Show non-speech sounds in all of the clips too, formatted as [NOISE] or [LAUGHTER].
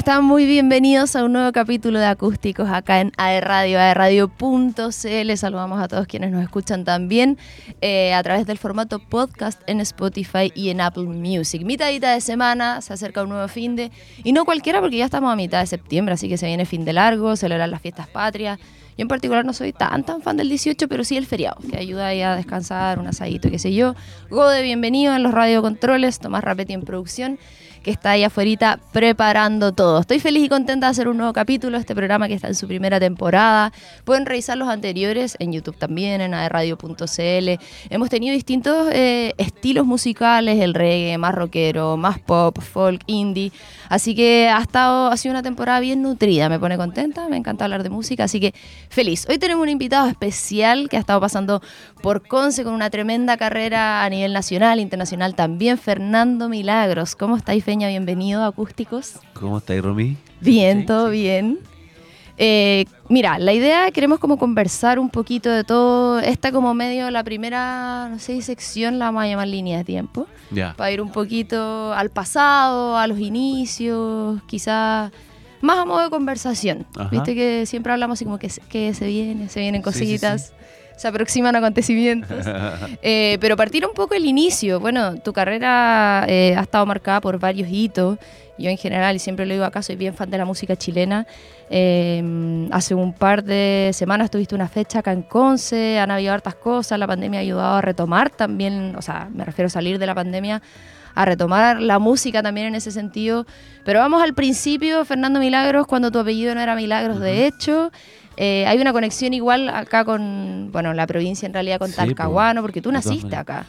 ¿Cómo están? Muy bienvenidos a un nuevo capítulo de Acústicos acá en AE Radio, aeradio.cl. Saludamos a todos quienes nos escuchan también eh, a través del formato podcast en Spotify y en Apple Music. Mitadita de semana, se acerca un nuevo fin de... Y no cualquiera porque ya estamos a mitad de septiembre, así que se viene fin de largo, celebrar las fiestas patrias. Yo en particular no soy tan tan fan del 18, pero sí el feriado, que ayuda a descansar, un asadito, qué sé yo. Gode, bienvenido en los radiocontroles, Tomás Rapetti en producción que está ahí afuera preparando todo. Estoy feliz y contenta de hacer un nuevo capítulo de este programa que está en su primera temporada. Pueden revisar los anteriores en YouTube también, en aerradio.cl. Hemos tenido distintos eh, estilos musicales, el reggae, más rockero, más pop, folk, indie. Así que ha estado, ha sido una temporada bien nutrida, me pone contenta, me encanta hablar de música, así que feliz. Hoy tenemos un invitado especial que ha estado pasando por Conce con una tremenda carrera a nivel nacional, internacional también, Fernando Milagros. ¿Cómo estáis, Feña? Bienvenido a Acústicos. ¿Cómo estáis, Romy? Bien, todo bien. Eh, mira, la idea, queremos como conversar un poquito de todo. Esta como medio, la primera, no sé, sección la vamos a llamar línea de tiempo. Ya. Para ir un poquito al pasado, a los inicios, quizás más a modo de conversación. Ajá. Viste que siempre hablamos así como que, se- que se viene, se vienen Sí, sí, cositas. Se aproximan acontecimientos. [LAUGHS] Eh, pero partir un poco el inicio. Bueno, tu carrera eh, ha estado marcada por varios hitos. Yo en general, y siempre lo digo acá, soy bien fan de la música chilena. Eh, hace un par de semanas tuviste una fecha acá en Conce, han habido hartas cosas, la pandemia ha ayudado a retomar también, o sea, me refiero a salir de la pandemia, a retomar la música también en ese sentido. Pero vamos al principio, Fernando Milagros, cuando tu apellido no era Milagros, de hecho. Eh, hay una conexión igual acá con, bueno, la provincia en realidad con Sí, Talcahuano, porque tú naciste acá.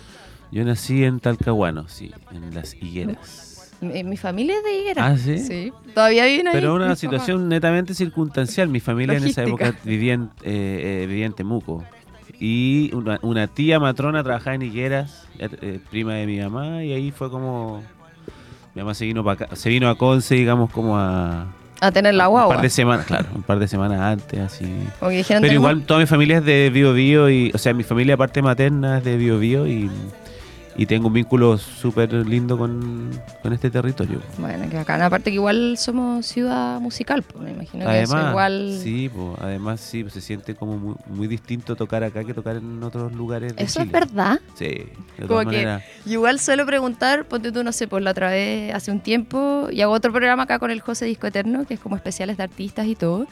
Yo nací en Talcahuano, sí, en las higueras. Mi, mi familia es de Higuera. Ah, ¿sí? Todavía viven ahí. Pero una situación netamente circunstancial. Mi familia en esa época vivía en, eh, eh, vivía en Temuco. Y una, una tía matrona trabajaba en higueras, eh, prima de mi mamá, y ahí fue como... Mi mamá se vino, pa' acá- se vino a Conce, digamos, como a... A tener la Un guagua. par de semanas, claro, un par de semanas antes, así. Pero igual toda mi familia es de Bio Bio y, o sea, mi familia aparte materna es de Bio Bio y, y tengo un vínculo súper lindo con, con este territorio. Bueno, que acá. Aparte que igual somos ciudad musical, pues, me imagino que eso Además, igual... sí, po, además sí, pues, se siente como muy, muy distinto tocar acá que tocar en otros lugares. de Eso es verdad. Sí, de Como todas que- maneras. Igual suelo preguntar, ponte tú, no sé, por la otra vez, hace un tiempo, y hago otro programa acá con el José Disco Eterno, que es como especiales de artistas y todo.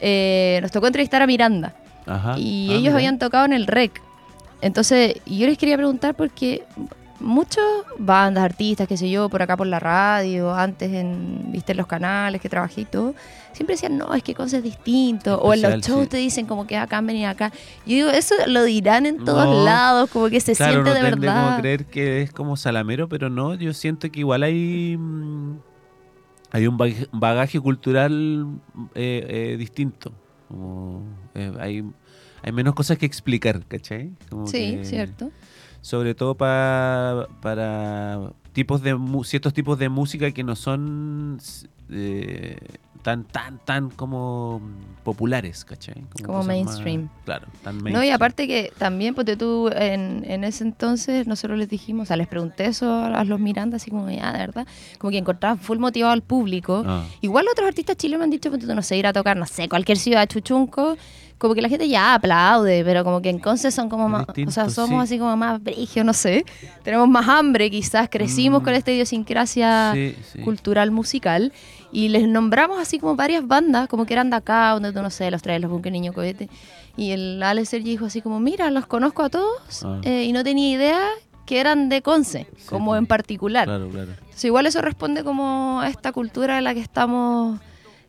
Eh, nos tocó entrevistar a Miranda. Ajá. y Ah, ellos mira. habían tocado en el REC. Entonces, yo les quería preguntar porque muchos bandas, artistas, qué sé yo, por acá por la radio, antes en, viste, en los canales que trabajé y todo, siempre decían, no, es que cosas distinto. O en los shows sí. te dicen como que acá venir acá. Yo digo, eso lo dirán en todos No. lados, como que se Claro, siente uno de como verdad. a creer que es como salamero, pero no, yo siento que igual hay mm, hay un bagaje, bagaje cultural eh, eh, distinto. Como, eh, hay, hay menos cosas que explicar, ¿cachai? Como Sí, que- cierto. Sobre todo pa- para tipos de ciertos tipos de música que no son eh, tan, tan, tan como populares, ¿cachai? Como más- mainstream. claro, tan No, y mainstream. aparte que también, porque tú en, en ese entonces nosotros les dijimos, o sea, les pregunté eso a los Miranda, así como, ya, de verdad, como que encontraban full motivado al público. Ah. Igual otros artistas chilenos me han dicho, ponte tú, no sé, ir a tocar, no sé, cualquier ciudad, Chuchunco, como que la gente ya aplaude, pero como que en Conce son como más, o sea, somos sí. así como más brigios, no sé. Tenemos más hambre quizás, crecimos Mm. con esta idiosincrasia Sí, sí. cultural musical y les nombramos así como varias bandas, como que eran de acá, donde tú no sé, los traes los Bunker Niño Cohete. Y el Alex Sergi dijo así como, mira, los conozco a todos Ah. eh, y no tenía idea que eran de Conce, como pues. en particular. Claro, claro. Entonces, igual eso responde como a esta cultura de la que estamos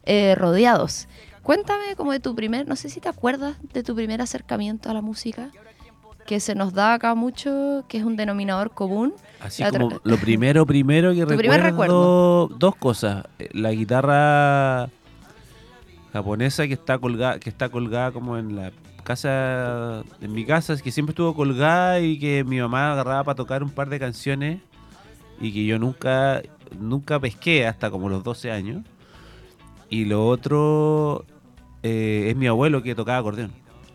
eh, rodeados. Cuéntame como de tu primer, no sé si te acuerdas de tu primer acercamiento a la música, que se nos da acá mucho, que es un denominador común. Así La como lo primero, primero que Tu primer recuerdo, dos cosas. Eh, La guitarra japonesa que está colgada, que está colgada como en la casa, en mi casa, es que siempre estuvo colgada y que mi mamá agarraba para tocar un par de canciones y que yo nunca, nunca pesqué hasta como los 12 años. Y lo otro eh, es mi abuelo que tocaba acordeón.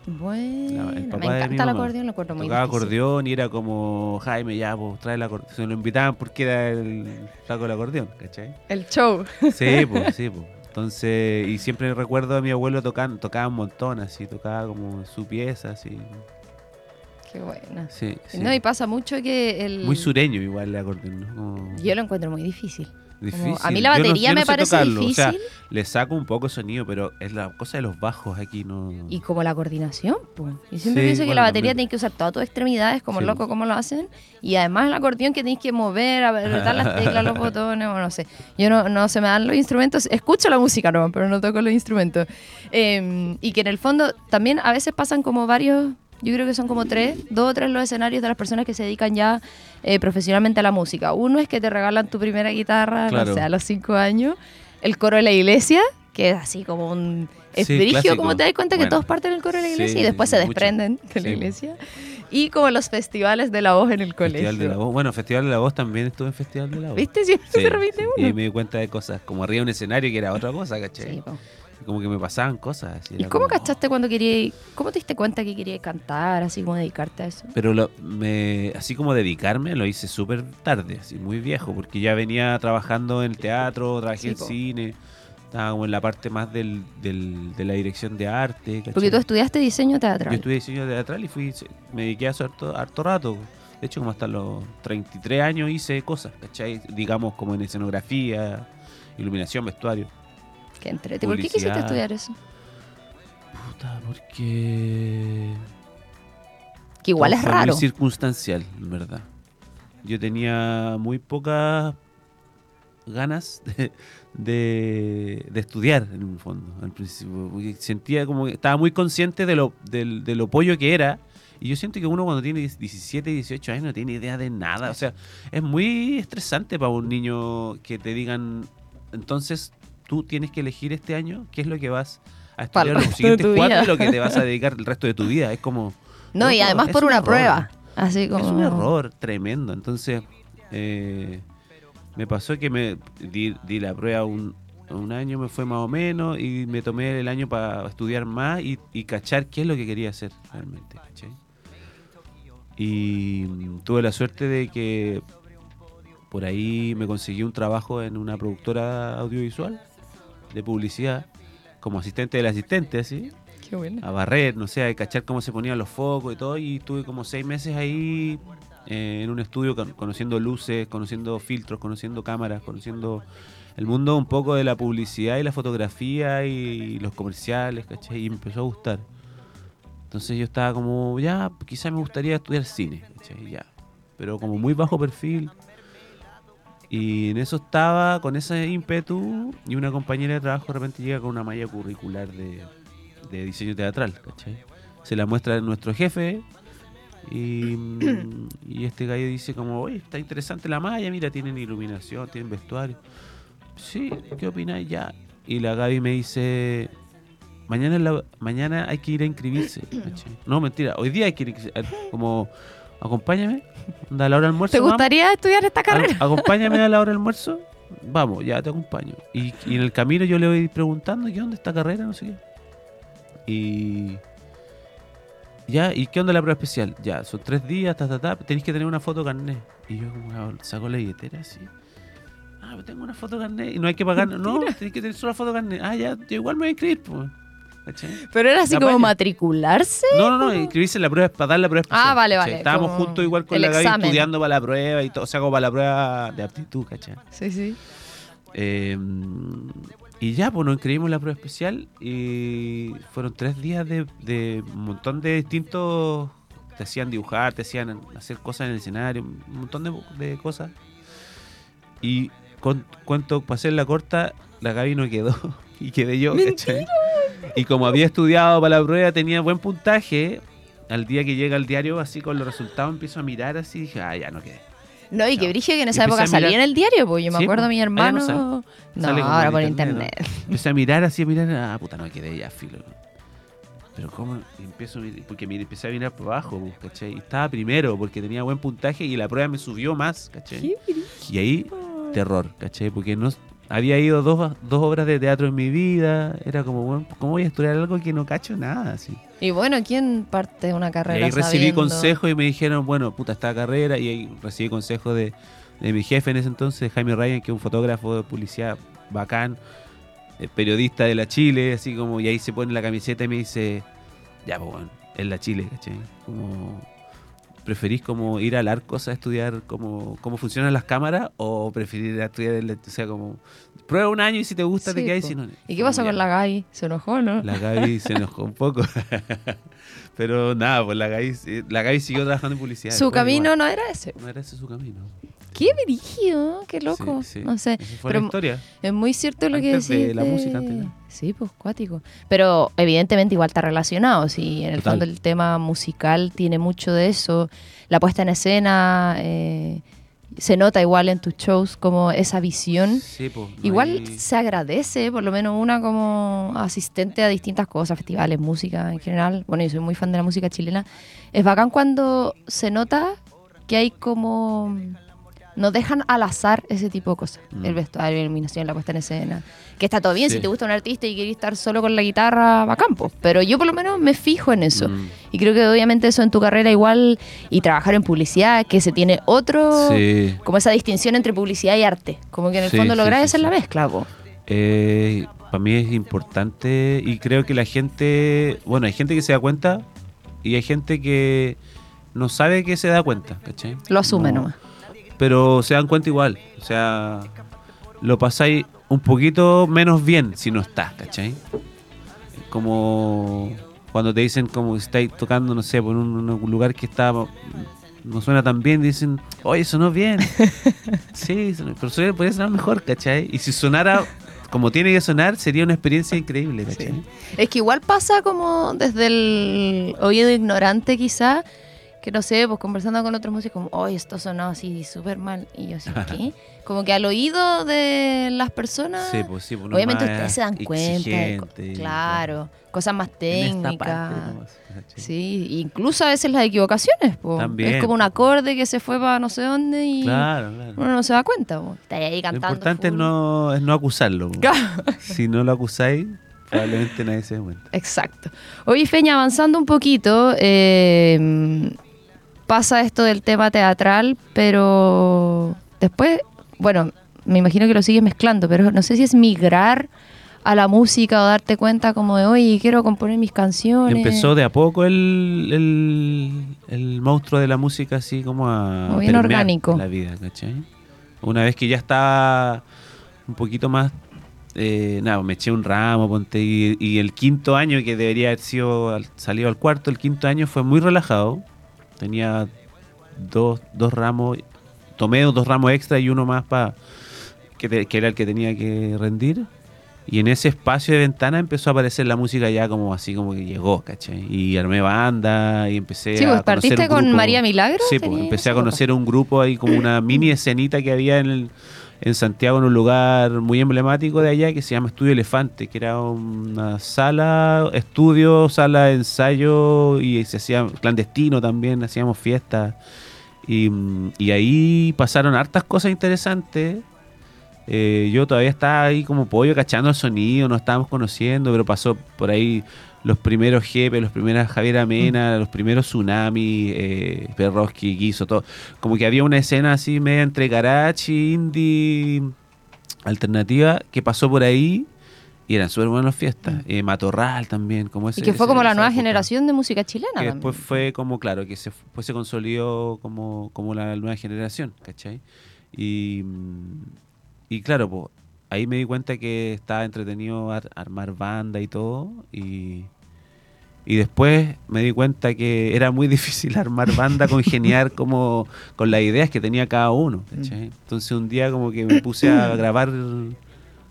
Bueno, el me encanta el acordeón, lo encuentro muy Tocaba difícil. acordeón y era como, Jaime, ya, pues trae el acordeón. Se lo invitaban porque era el flaco del acordeón, ¿cachai? El show. Sí, pues, sí, pues. Entonces, y siempre recuerdo a mi abuelo tocando, tocaba un montón, así, tocaba como su pieza, así. Qué buena. Sí, sí. No, y pasa mucho que el... Muy sureño igual el acordeón, ¿no? Como Yo lo encuentro muy difícil. Difícil. a mí la Yo batería yo no me parece tocarlo, o sea, difícil le saco un poco de sonido, pero es la cosa de los bajos aquí, no... y como la coordinación. pues. Y siempre Sí, pienso que la batería también. tiene que usar todas tus extremidades, como Sí. loco, como lo hacen. Y además el acordeón que tienes que mover, apretar las teclas, los [LAUGHS] botones, o no sé. Yo no, no se me dan los instrumentos, escucho la música no, pero no toco los instrumentos. Eh, y que en el fondo también a veces pasan como varios, yo creo que son como tres, dos o tres los escenarios de las personas que se dedican ya eh, profesionalmente a la música. Uno es que te regalan tu primera guitarra, Claro. no sé, a los cinco años. El coro de la iglesia, que es así como un... Es Sí, como te das cuenta que todos parten del coro de la iglesia Sí, y después se mucho. desprenden de la Sí. iglesia. Y como los festivales de la voz en el colegio. Festival de la Voz. Bueno, Festival de la Voz también estuve en Festival de la Voz. ¿Viste? Siempre Sí, se repite uno. Y me di cuenta de cosas, como arriba de un escenario que era otra cosa, ¿cachai? Sí, po. Como que me pasaban cosas. así, ¿Y cómo como- cachaste cuando querías, cómo te diste cuenta que querías cantar, así como dedicarte a eso? Pero lo- me, así como dedicarme lo hice súper tarde, así muy viejo, porque ya venía trabajando en el teatro, trabajé Sí, en po. cine, estaba como en la parte más del, del- de la dirección de arte. ¿cachai? Porque tú estudiaste diseño Yo teatral. estudié diseño teatral y fui, me dediqué a eso harto, harto rato. De hecho, como hasta los 33 años hice cosas, ¿cachai? Digamos como en escenografía, iluminación, vestuario. Qué entrete. ¿Por qué quisiste estudiar eso? Puta, porque... Que igual Todo es raro. Muy circunstancial, en verdad. Yo tenía muy pocas ganas [LAUGHS] de, de- de estudiar, en un fondo, al principio. porque sentía como que estaba muy consciente de lo, del- de lo pollo que era. Y yo siento que uno cuando tiene 17, 18 años no tiene idea de nada. O sea, es muy estresante para un niño que te digan, entonces tú tienes que elegir este año qué es lo que vas a estudiar los siguientes cuatro y lo que te vas a [LAUGHS] dedicar el resto de tu vida. Es como... No, y Loco, además por un una error. prueba. Así como. Es un error tremendo. Entonces, eh, me pasó que me di, di la prueba un, un año, me fue más o menos, y me tomé el año para estudiar más y, y cachar qué es lo que quería hacer realmente. Y tuve la suerte de que por ahí me conseguí un trabajo en una productora audiovisual de publicidad como asistente del asistente, así Qué bueno. a barrer, no sé, a cachar cómo se ponían los focos y todo. Y estuve como seis meses ahí eh, en un estudio con- conociendo luces, conociendo filtros, conociendo cámaras, conociendo el mundo un poco de la publicidad y la fotografía y los comerciales, ¿cachai? Y me empezó a gustar. Entonces yo estaba como, ya, quizás me gustaría estudiar cine, ¿cachai? Ya. Pero como muy bajo perfil. Y en eso estaba con ese ímpetu y una compañera de trabajo de repente llega con una malla curricular de, de diseño teatral, ¿cachai? Se la muestra a nuestro jefe y, [CLEARS THROAT] y este gallo dice como, oye, está interesante la malla, mira, tienen iluminación, tienen vestuario. Sí, ¿qué opináis ya? Y la Gaby me dice, mañana, la- mañana hay que ir a inscribirse. [CLEARS THROAT] ¿cachai? No, mentira, hoy día hay que ir a inscribirse. Como, acompáñame, a la hora del almuerzo. ¿Te vamos. gustaría estudiar esta carrera? acompáñame a la hora del [LAUGHS] almuerzo. Vamos, ya te acompaño. Y, y en el camino yo le voy preguntando, ¿qué onda esta carrera? No sé qué. Y. Ya, ¿y qué onda la prueba especial? Ya, son tres días, ta, ta, ta, tenéis que tener una foto carnet. Y yo como ah, saco la billetera así. Ah, pero tengo una foto carnet y no hay que pagar. No, tenéis que tener solo la foto carnet. Ah, ya, yo igual me voy a inscribir, pues. ¿Cachai? Pero era así La como matricularse. No, no, no, inscribirse en la prueba para dar la prueba especial. Ah, vale, ¿cachai? vale, Estábamos como juntos igual con el la Gaby examen. estudiando para la prueba y todo, o sea, como para la prueba de aptitud, ¿cachai? Sí, sí. Eh, y ya, pues nos inscribimos en la prueba especial y fueron tres días de, de un montón de distintos. Te hacían dibujar, te hacían hacer cosas en el escenario, un montón de, de cosas. Y con, cuento, pasé la corta, la Gaby no quedó [LAUGHS] y quedé yo, ¿cachai? Y como había estudiado para la prueba, tenía buen puntaje. Al día que llega el diario, así con los resultados, empiezo a mirar así y dije, ah, ya no quedé. No, y que No. brige que en esa empecé época salía en el diario, pues yo me Sí, acuerdo a mi hermano. No, Sale ahora por internet, internet. Empecé a mirar así, a mirar, ah, puta, no quedé ya, filo. Pero cómo, y empiezo, a mirar- porque mire, empecé a mirar por abajo, ¿cachai? Y estaba primero porque tenía buen puntaje y la prueba me subió más, ¿cachai? Y ahí, terror, ¿cachai? Porque no, había ido dos, dos obras de teatro en mi vida. Era como, bueno, ¿cómo voy a estudiar algo que no cacho nada? Así. Y bueno, ¿quién parte de una Y carrera ahí recibí sabiendo? consejos y me dijeron, bueno, puta, esta carrera. Y ahí recibí consejos de, de mi jefe en ese entonces, Jaime Ryan, que es un fotógrafo de publicidad bacán, eh, periodista de la Chile, así como, y ahí se pone la camiseta y me dice, ya, pues bueno, es la Chile, ¿cachai? Como, ¿preferís como ir al Arcos a estudiar cómo, cómo funcionan las cámaras o preferir estudiar, el- o sea, como, prueba un año y si te gusta te Sí, quedas y si no... ¿Y qué pasó con la Gaby? ¿Se enojó, no? La Gaby se enojó un poco. [LAUGHS] Pero nada, pues la Gaby, la Gaby siguió trabajando en publicidad. Su camino igual. no era ese. No era ese su camino. Qué brígido, qué loco. Sí, sí. No sé. Esa fue Pero la historia. Es muy cierto lo que decís. de la música, antes Sí, pues cuático. Pero evidentemente igual está relacionado. Si en el Total. fondo el tema musical tiene mucho de eso. La puesta en escena eh, se nota igual en tus shows como esa visión. Sí, pues. no Igual hay- se agradece, por lo menos una como asistente a distintas cosas, festivales, música en general. Bueno, yo soy muy fan de la música chilena. Es bacán cuando se nota que hay como... No dejan al azar ese tipo de cosas. Mm. El vestuario, la iluminación, la puesta en escena. Que está todo bien Sí. si te gusta un artista y querés estar solo con la guitarra, bacán, po. Pero yo por lo menos me fijo en eso. Mm. Y creo que obviamente eso en tu carrera igual, y trabajar en publicidad, que se tiene otro Sí. como esa distinción entre publicidad y arte. Como que en el Sí, fondo sí, hacer la mezcla. Eh, para mí es importante y creo que la gente, bueno, hay gente que se da cuenta y hay gente que no sabe que se da cuenta, ¿cachai? Lo asume No, nomás. Pero se dan cuenta igual, o sea, lo pasáis un poquito menos bien si no estás, ¿cachai? Como cuando te dicen como si estáis tocando, no sé, por un, un lugar que está no suena tan bien, dicen, oye, sonó bien. [LAUGHS] sí, pero suena- podría sonar mejor, ¿cachai? Y si sonara como tiene que sonar, sería una experiencia increíble, ¿cachai? Sí. Es que igual pasa como desde el oído ignorante quizá, que no sé, pues conversando con otros músicos, como, oye, esto sonó así súper mal. Y yo así, ¿qué? Como que al oído de las personas, Sí, pues sí, pues obviamente ustedes se dan cuenta. de claro, cosas más técnicas. Sí, incluso a veces las equivocaciones, po. También, Es como un acorde que se fue para no sé dónde y Claro, claro. uno no se da cuenta, po. Está ahí Lo cantando. importante es full. no, es no acusarlo. Claro. Si no lo acusáis, probablemente nadie se dé cuenta. Exacto. Oye, Feña, avanzando un poquito, eh, pasa esto del tema teatral, pero después, bueno, me imagino que lo sigues mezclando, pero no sé si es migrar a la música o darte cuenta como de, oye, quiero componer mis canciones. Empezó de a poco el, el, el monstruo de la música así como a Como bien orgánico. la vida, ¿cachai? Una vez que ya estaba un poquito más, eh, nada, me eché un ramo, ponte, y, y el quinto año que debería haber sido al- salido al cuarto, el quinto año fue muy relajado. Tenía dos, dos ramos, tomé dos ramos extra y uno más para que, te- que era el que tenía que rendir. Y en ese espacio de ventana empezó a aparecer la música ya como así como que llegó, ¿cachai? Y armé banda y empecé Sí, a pues conocer partiste un con grupo. María Milagro. Sí, pues, empecé a conocer un grupo ahí como una [CLEARS THROAT] mini escenita que había en, el- en Santiago, en un lugar muy emblemático de allá que se llama Estudio Elefante, que era una sala, estudio, sala de ensayo y se hacía clandestino también, hacíamos fiestas. Y, mm, ahí pasaron hartas cosas interesantes. Eh, yo todavía estaba ahí como pollo cachando el sonido, nos estábamos conociendo, pero pasó por ahí los primeros Jepe, los primeros Javier Amena, los primeros Tsunami, eh, Perroski, Guiso, todo. Como que había una escena así media entre garage, indie, alternativa, que pasó por ahí y eran súper buenas fiestas. Eh, Matorral también, como ese. Y que fue ese- como la nueva época. generación de música chilena. Que también. después fue como, claro, que se, después se consolidó como, como la nueva generación, ¿cachai? Y, mm, y claro, pues ahí me di cuenta que estaba entretenido ar- armar banda y todo. Y, y después me di cuenta que era muy [LAUGHS] difícil armar banda, congeniar como con las ideas que tenía cada uno, ¿cachai? Entonces un día como que me puse a [COUGHS] grabar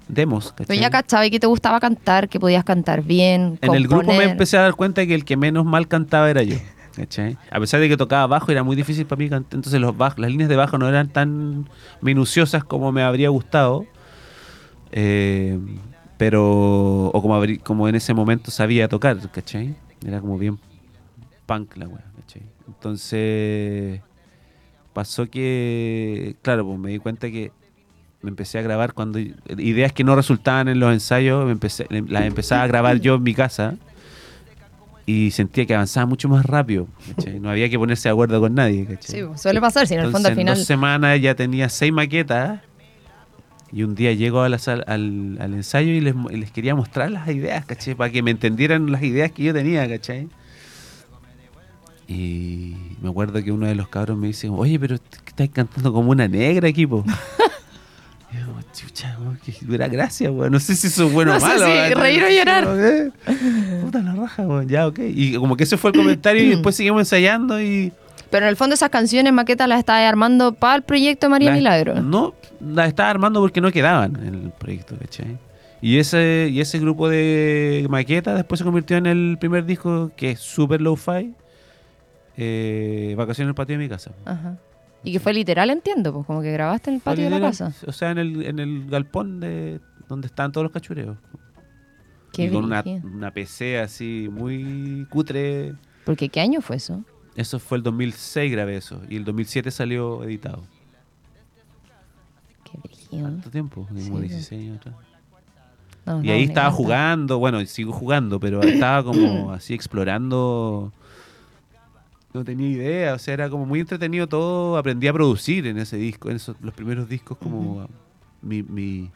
demos, ¿cachai? Pero ya cachaba que te gustaba cantar, que podías cantar bien. En el grupo me empecé a dar cuenta que el que menos mal cantaba era yo. ¿cachai? A pesar de que tocaba bajo, era muy difícil para mí cantar. Entonces los bajos, las líneas de bajo no eran tan minuciosas como me habría gustado. Eh, pero, o como, como en ese momento sabía tocar, ¿cachai? Era como bien punk la wea, ¿cachai? Entonces pasó que, claro, pues me di cuenta que me empecé a grabar cuando ideas que no resultaban en los ensayos, me empecé, las empezaba a grabar yo en mi casa y sentía que avanzaba mucho más rápido. ¿cachai? No había que ponerse de acuerdo con nadie. ¿cachai? Sí, suele pasar, si en el fondo al final... En dos semanas ya tenía seis maquetas. Y un día llego a la sal- al, al ensayo y les, les quería mostrar las ideas, ¿cachai? Para que me entendieran las ideas que yo tenía, ¿cachai? Y me acuerdo que uno de los cabros me dice, oye, pero estás cantando como una negra, equipo. [LAUGHS] Y yo, chucha, que dura gracia, weón. No sé si eso es bueno No o sé malo. si weón. reír o llorar. Eh, Puta la raja, weón. Ya, ok. Y como que ese fue el comentario y [CLEARS THROAT] después seguimos ensayando y... Pero en el fondo esas canciones, maquetas, las estás armando para el proyecto María La- Milagro. No, las estaba armando porque no quedaban en el proyecto, ¿cachai? Y ese, y ese grupo de maquetas después se convirtió en el primer disco que es super low-fi, eh, Vacaciones en el patio de mi casa. Ajá. Y que fue literal, entiendo, pues como que grabaste en el patio de la casa. O sea, en el, en el galpón de donde están todos los cachureos. Qué y con una, una PC así muy cutre. Porque ¿qué año fue eso? Eso fue el 2006 grabé eso. Y el 2007 salió editado. Qué. ¿Cuánto tiempo? Como Sí, 16 años atrás. No, Y no, ahí estaba encanta. jugando, bueno, sigo jugando, pero estaba como [CLEARS THROAT] así explorando. No tenía idea, o sea, era como muy entretenido todo. Aprendí a producir en ese disco, en esos, los primeros discos, como mi, mi,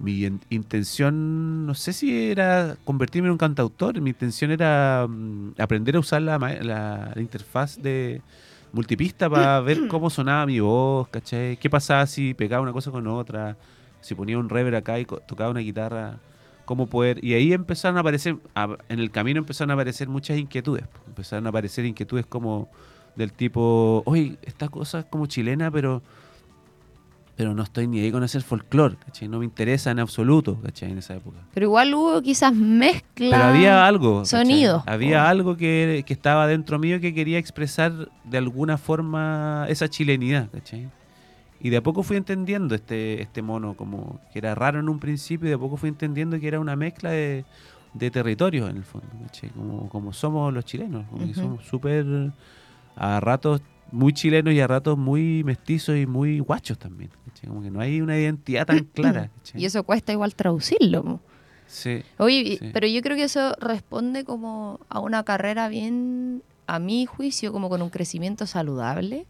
mi in- intención, no sé si era convertirme en un cantautor, mi intención era mm, aprender a usar la, la- la interfaz de multipista para [CLEARS THROAT] ver cómo sonaba mi voz, ¿cachai? ¿Qué pasaba si pegaba una cosa con otra? Si ponía un reverb acá y tocaba una guitarra, cómo poder... Y ahí empezaron a aparecer, a- en el camino empezaron a aparecer muchas inquietudes. Empezaron a aparecer inquietudes como del tipo, oye, esta cosa es como chilena, pero pero no estoy ni ahí con hacer folclore, ¿cachai? No me interesa en absoluto, ¿cachai? En esa época. Pero igual hubo quizás mezcla. Pero había algo. ¿cachai? sonidos, Había po. algo que, que estaba dentro mío que quería expresar de alguna forma esa chilenidad, ¿cachai? Y de a poco fui entendiendo este, este mono, como que era raro en un principio, y de a poco fui entendiendo que era una mezcla de, de territorios en el fondo, ¿cachai? Como, como somos los chilenos, como que Ujú. somos súper a ratos muy chilenos y a ratos muy mestizos y muy guachos también. Como que no hay una identidad tan [CLEARS THROAT] clara. Y eso cuesta igual traducirlo. Sí. Oye, Sí. pero yo creo que eso responde como a una carrera bien, a mi juicio, como con un crecimiento saludable,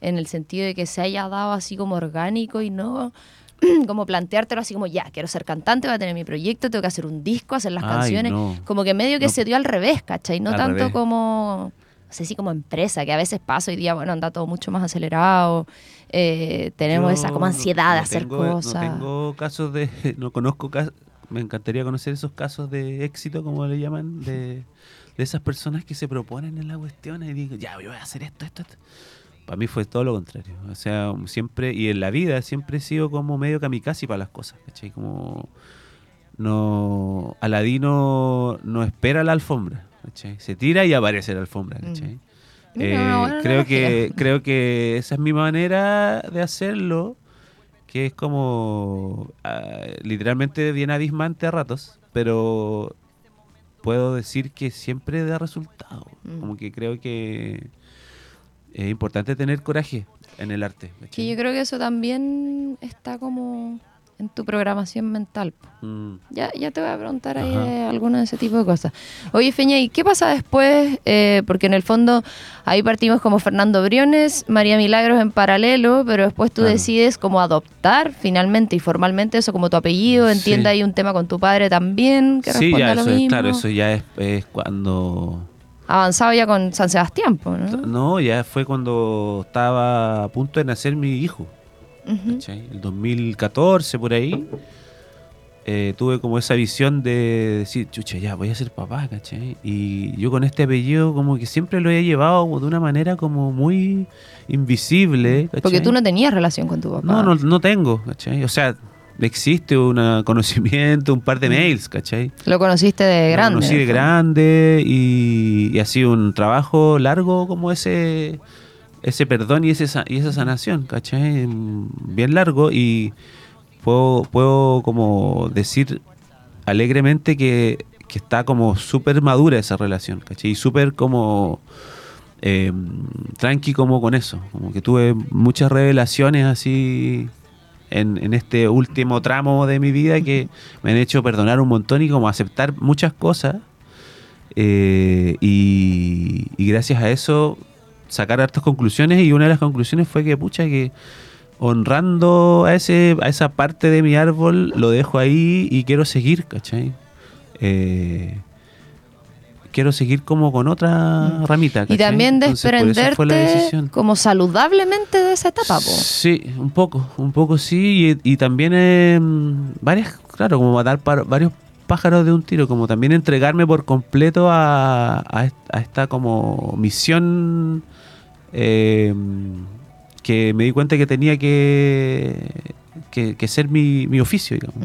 en el sentido de que se haya dado así como orgánico y no [CLEARS THROAT] como planteártelo así como, ya, quiero ser cantante, voy a tener mi proyecto, tengo que hacer un disco, hacer las Ay, canciones. no. Como que medio que No. se dio al revés, ¿cachai? No Al tanto revés. como, no sé si como empresa, que a veces pasa hoy día, bueno, anda todo mucho más acelerado, eh, tenemos Yo esa como no- ansiedad de hacer tengo- cosas. No tengo casos de. [LAUGHS] No conozco casos. Me encantaría conocer esos casos de éxito, como le llaman, de, de esas personas que se proponen en la cuestión y digo, ya, yo voy a hacer esto, esto, esto. Para mí fue todo lo contrario. O sea, siempre, y en la vida siempre he sido como medio kamikaze para las cosas, ¿cachai? Como. No. Aladino no espera la alfombra, ¿cachai? Se tira y aparece la alfombra, ¿cachai? Mm. Mira, Eh, creo que [LAUGHS] creo que esa es mi manera de hacerlo que es como ah, literalmente bien abismante a ratos pero puedo decir que siempre da resultado Mm. como que creo que es importante tener coraje en el arte Que ¿cachai? yo creo que eso también está como en tu programación mental. Mm. Ya, ya te voy a preguntar ahí de alguna de ese tipo de cosas. Oye, Feña, ¿y qué pasa después? Eh, porque en el fondo ahí partimos como Fernando Briones, María Milagros en paralelo, pero después tú Claro. decides como adoptar finalmente y formalmente eso como tu apellido. Entiende Sí. ahí un tema con tu padre también, que sí ya a lo eso es claro eso ya es, es cuando Avanzado ya con San Sebastián, ¿no? no ya fue cuando estaba a punto de nacer mi hijo ¿cachai? El 2014, por ahí, eh, tuve como esa visión de decir, chucha, ya, voy a ser papá, ¿cachai? Y yo con este apellido como que siempre lo he llevado de una manera como muy invisible, ¿cachai? Porque tú no tenías relación con tu papá. No, no, no tengo, ¿cachai? O sea, existe un [LAUGHS] conocimiento, un par de mails, ¿cachai? Lo conociste de Lo grande. conocí en de grande y, y ha sido un trabajo largo como ese ese perdón y, ese, y esa sanación, ¿cachai? Bien largo y puedo, puedo como decir alegremente que, que está como súper madura esa relación, ¿cachai? Y súper como eh, tranqui como con eso, como que tuve muchas revelaciones así en, en este último tramo de mi vida que me han hecho perdonar un montón y como aceptar muchas cosas. Eh, y, y gracias a eso sacar hartas conclusiones y una de las conclusiones fue que pucha que honrando a ese a esa parte de mi árbol lo dejo ahí y quiero seguir, ¿cachai? Eh, quiero seguir como con otra ramita. Y ¿cachai? también fue la desprenderte como saludablemente de esa etapa, po. Sí, un poco, un poco sí, y, y también eh, varias, claro, como matar varios pájaros de un tiro, como también entregarme por completo a, a est- a esta como misión eh, que me di cuenta que tenía que, que, que ser mi, mi oficio, digamos.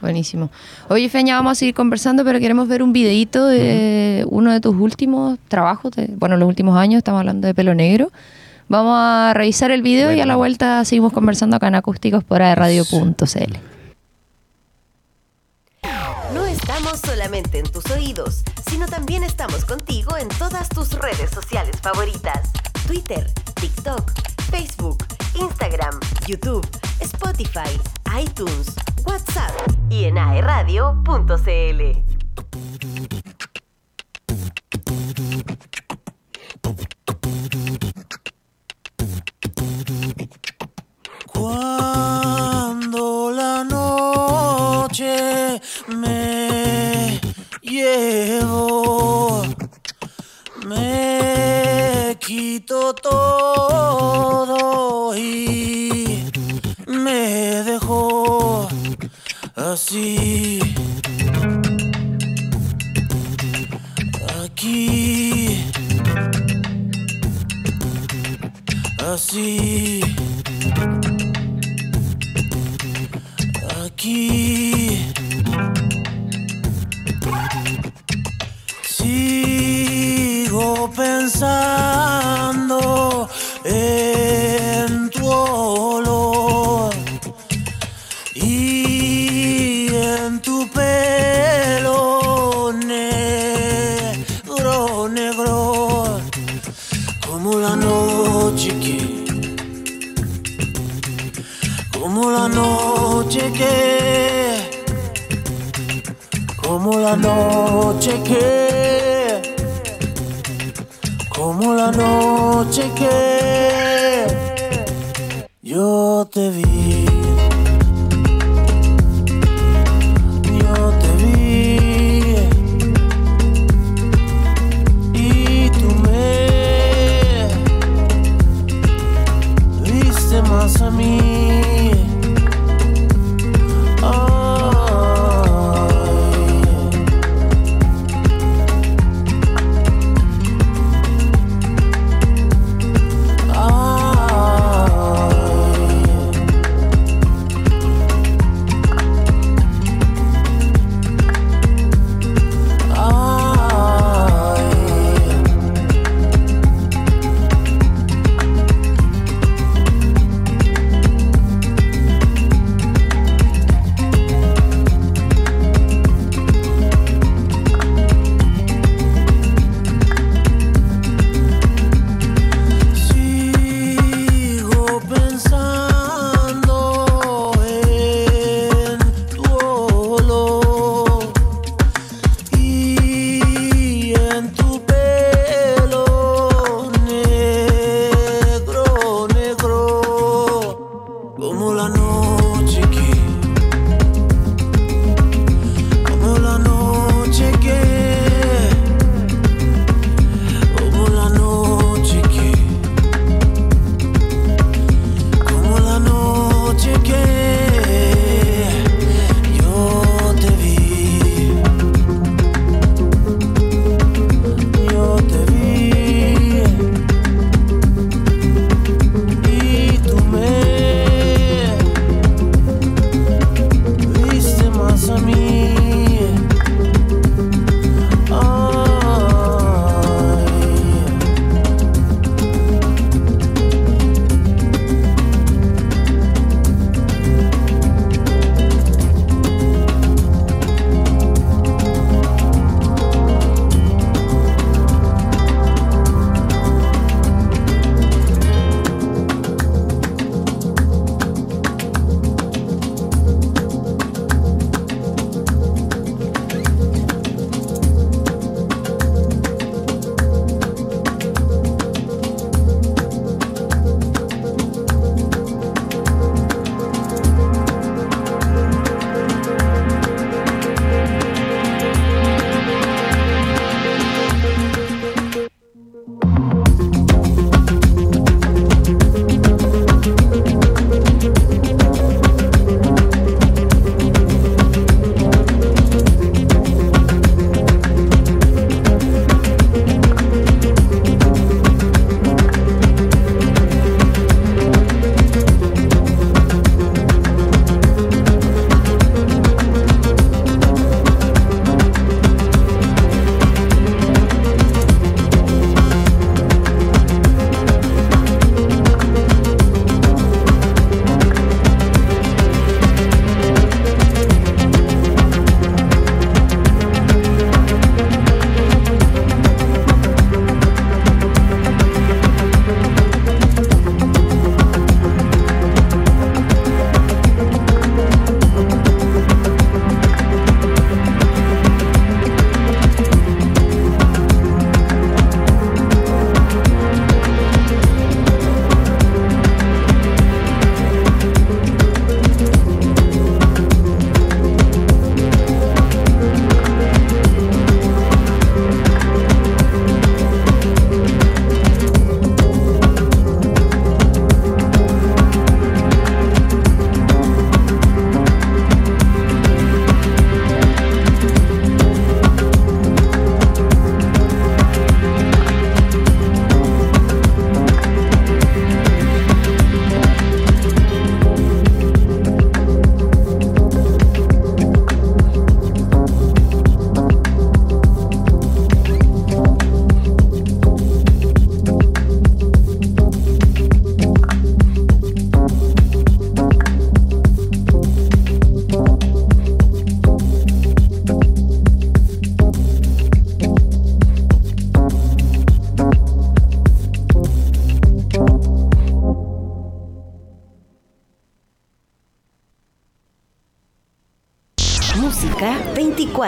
Buenísimo. Oye, Feña, vamos a seguir conversando, pero queremos ver un videito de uno de tus últimos trabajos, de, bueno, los últimos años, estamos hablando de pelo negro. Vamos a revisar el video y a la vuelta seguimos conversando acá en Acústicos por radio.cl. en tus oídos, sino también estamos contigo en todas tus redes sociales favoritas. Twitter, TikTok, Facebook, Instagram, YouTube, Spotify, iTunes, WhatsApp y en aeradio.cl. Cuando la noche me llevó, me quitó todo y me dejó así. Aquí, así. aquí. Pensando en tu olor y en tu pelo negro, negro, como la noche que como la noche que, como la noche que, como la noche que yo te vi,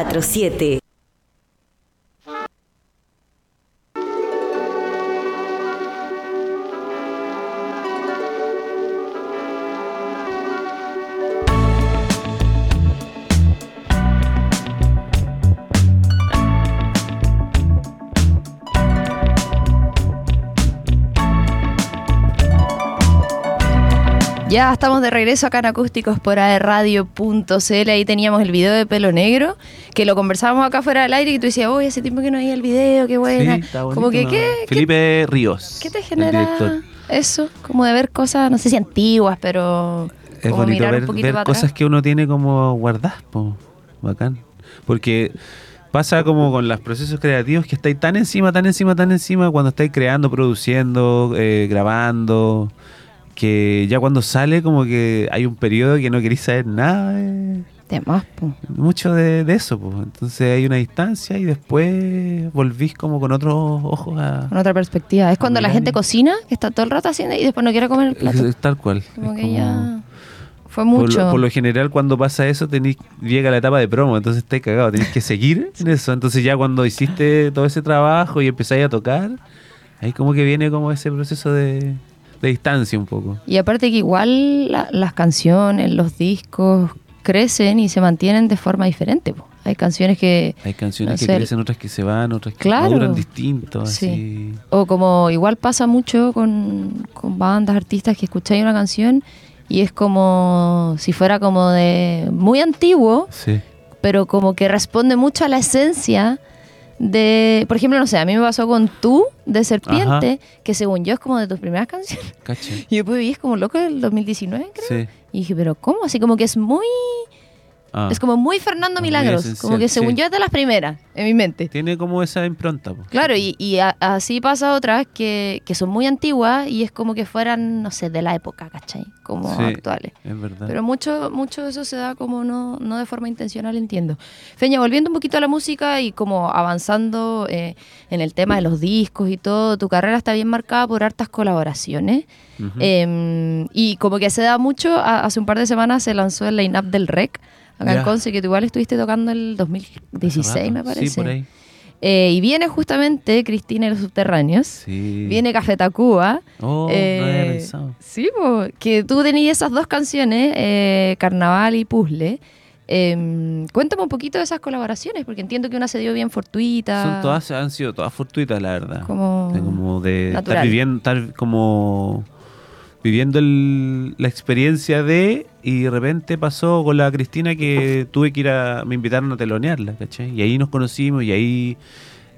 24-7. Ya estamos de regreso acá en Acústicos por aerradio.cl. Ahí teníamos el video de pelo negro, que lo conversábamos acá fuera del aire y tú decías, uy, hace tiempo que no había el video, qué buena. Sí, está como que, ¿no? ¿qué, Felipe Ríos. qué te genera eso? Como de ver cosas, no sé si antiguas, pero Es como bonito mirar ver, un poquito ver para cosas atrás. que uno tiene como guardadas, po. bacán. Porque pasa como con los procesos creativos que estáis tan encima, tan encima, tan encima cuando estáis creando, produciendo, eh, grabando, que ya cuando sale como que hay un periodo que no queréis saber nada, de- De más, po. mucho de, de eso. po. Entonces hay una distancia y después volvís como con otros ojos a... Con otra perspectiva. Es cuando la gente y- cocina, que está todo el rato haciendo y después no quiere comer el plato. Es Tal cual. Como Es que como- ya fue Por mucho. lo, por lo general, cuando pasa eso, tenés, llega la etapa de promo, entonces estáis cagado, tenés que seguir [LAUGHS] en eso. Entonces, ya cuando hiciste todo ese trabajo y empezáis a tocar, ahí como que viene como ese proceso de, de distancia un poco. Y aparte que igual la- las canciones, los discos crecen y se mantienen de forma diferente. po. Hay canciones que, Hay canciones No que sé, crecen, otras que se van, otras que Claro. maduran distinto. Sí. Así. o como igual pasa mucho con, con bandas, artistas que escucháis una canción y es como si fuera como de muy antiguo, Sí. pero como que responde mucho a la esencia de, por ejemplo, no sé, a mí me pasó con Tú de Serpiente, que según yo es como de tus primeras canciones. [LAUGHS] Y después vi es como loco del 2019, creo. Sí. Y dije, pero ¿cómo? Así como que es muy... Ah. Es como muy Fernando Milagros. como que según sí. yo es de las primeras, en mi mente. Tiene como esa impronta. po. Claro, y, y a- así pasa otras que, que son muy antiguas y es como que fueran, no sé, de la época, ¿cachai? Como Sí, actuales. Es verdad. Pero mucho, mucho de eso se da como no, no de forma intencional, entiendo. Feña, volviendo un poquito a la música y como avanzando eh, en el tema de los discos y todo, tu carrera está bien marcada por hartas colaboraciones. Eh, y como que se da mucho, a- hace un par de semanas se lanzó el line-up del REC, acá en. Conce, que tú igual estuviste tocando el 2016, Hace me parece. Sí, por ahí. Eh, y viene justamente Cristina y los Subterráneos. Sí. Viene Café Tacuba. Oh, no Eh, había pensado. Sí, po, que tú tenías esas dos canciones, eh, Carnaval y Puzzle. Eh, cuéntame un poquito de esas colaboraciones, porque entiendo que una se dio bien fortuita. Son todas, han sido todas fortuitas, la verdad. Como, De, como de estar viviendo, estar como viviendo el- la experiencia de y de repente pasó con la Cristina que tuve que ir a, me invitaron a telonearla, ¿cachai? Y ahí nos conocimos y ahí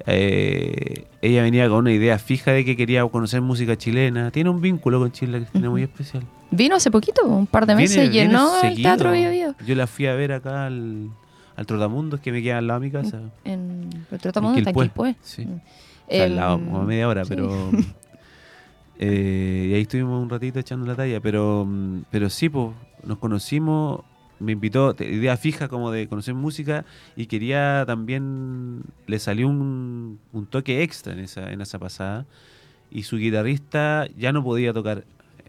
eh, ella venía con una idea fija de que quería conocer música chilena. Tiene un vínculo con Chile, la Cristina, muy especial. Vino hace poquito, un par de meses, Viene- viene llenó el. Teatro Bio Bio. Yo la fui a ver acá al, al Trotamundos que me queda al lado de mi casa. En el Trotamundo En está en Quilpué. sí. Mm. O sea, al lado, Em, como a media hora, sí. pero. [LAUGHS] eh, y ahí estuvimos un ratito echando la talla, pero, mm, pero sí, pues, nos conocimos, me invitó, idea fija como de conocer música y quería también, le salió un, un toque extra en esa, en esa pasada y su guitarrista ya no podía tocar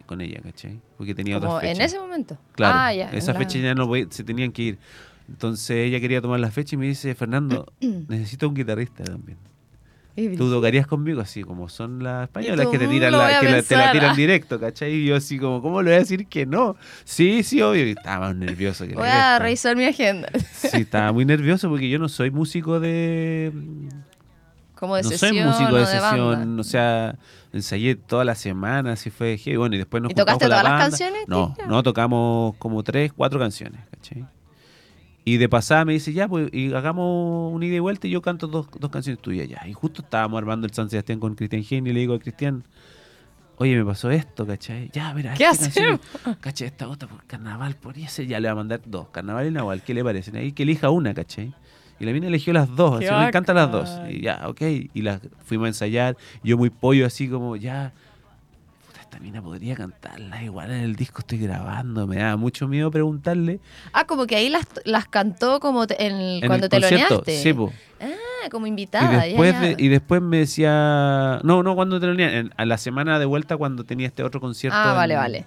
con ella, ¿cachai? Porque tenía Como otras fechas. en ese momento. Claro, Ah, ya, esa fecha ya no podía- se tenían que ir. Entonces ella quería tomar la fecha y me dice, Fernando, [CLEARS THROAT] necesito un guitarrista también. Tú tocarías conmigo así como son las españolas tú, que te "Mm, tiran la, que la- te la pensar". tiran directo, ¿cachai? Y yo así como, ¿cómo le voy a decir que no? Sí, sí, obvio. Y estaba más nervioso que la Voy a revisar mi agenda. Sí, estaba muy nervioso porque yo no soy músico de... Como de no sesión soy músico de sesión, o sea, ensayé toda la semana, así fue heavy. Bueno, y después nos ¿Y tocaste la todas las canciones, No, no, tocamos como tres, cuatro canciones, ¿cachai? Y de pasada me dice, ya, pues, y hagamos una ida y vuelta y yo canto dos, dos canciones tuyas ya. Y justo estábamos armando el San Sebastián con Cristian Genio y le digo a Cristian, oye, me pasó esto, ¿cachai? Ya, mira, ¿Qué hacemos? ¿cachai? Esta otra por carnaval, por ese, ya le va a mandar dos, carnaval y nahual, ¿qué le parecen? Ahí que elija una, ¿cachai? Y la mina eligió las dos, así, me encantan las dos. Y ya, ok. Y las fuimos a ensayar. Yo muy pollo, así como, ya. Esta mina podría cantarlas. Igual en el disco estoy grabando. Me da mucho miedo preguntarle. Ah, como que ahí las, las cantó como te- en, en cuando el te loneaste. Sí, po. Ah, como Y invitada. después, ya, de- ya. y después me decía. No, no, cuando te lo A la semana de vuelta, cuando tenía este otro concierto. Ah, en- vale, vale.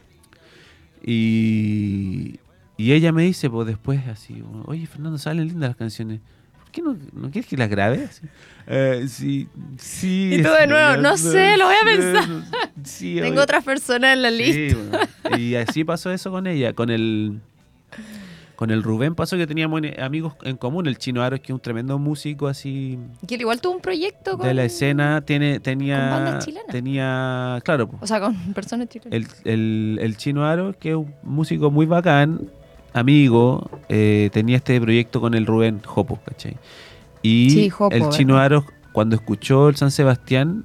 Y, y ella me dice, pues después así, oye Fernando, salen lindas las canciones. ¿Por qué no, no quieres que las grabe? Así, "Eh, sí, sí. Y tú de nuevo, no sé, lo voy a pensar. sí, Tengo obvio". otras personas en la Sí, lista. bueno. Y así pasó eso con ella. Con el con el Rubén pasó que teníamos en- amigos en común. El Chino Aro, que es un tremendo músico así Que él igual tuvo un proyecto con... de la escena. Tiene, tenía, con bandas chilenas. tenía, claro, O sea, con personas chilenas. el, el, el Chino Aro, que es un músico muy bacán, amigo, eh, tenía este proyecto con el Rubén Jopo, ¿cachai? Y Sí, Jopo, el Chino ¿verdad? Aro, cuando escuchó el San Sebastián,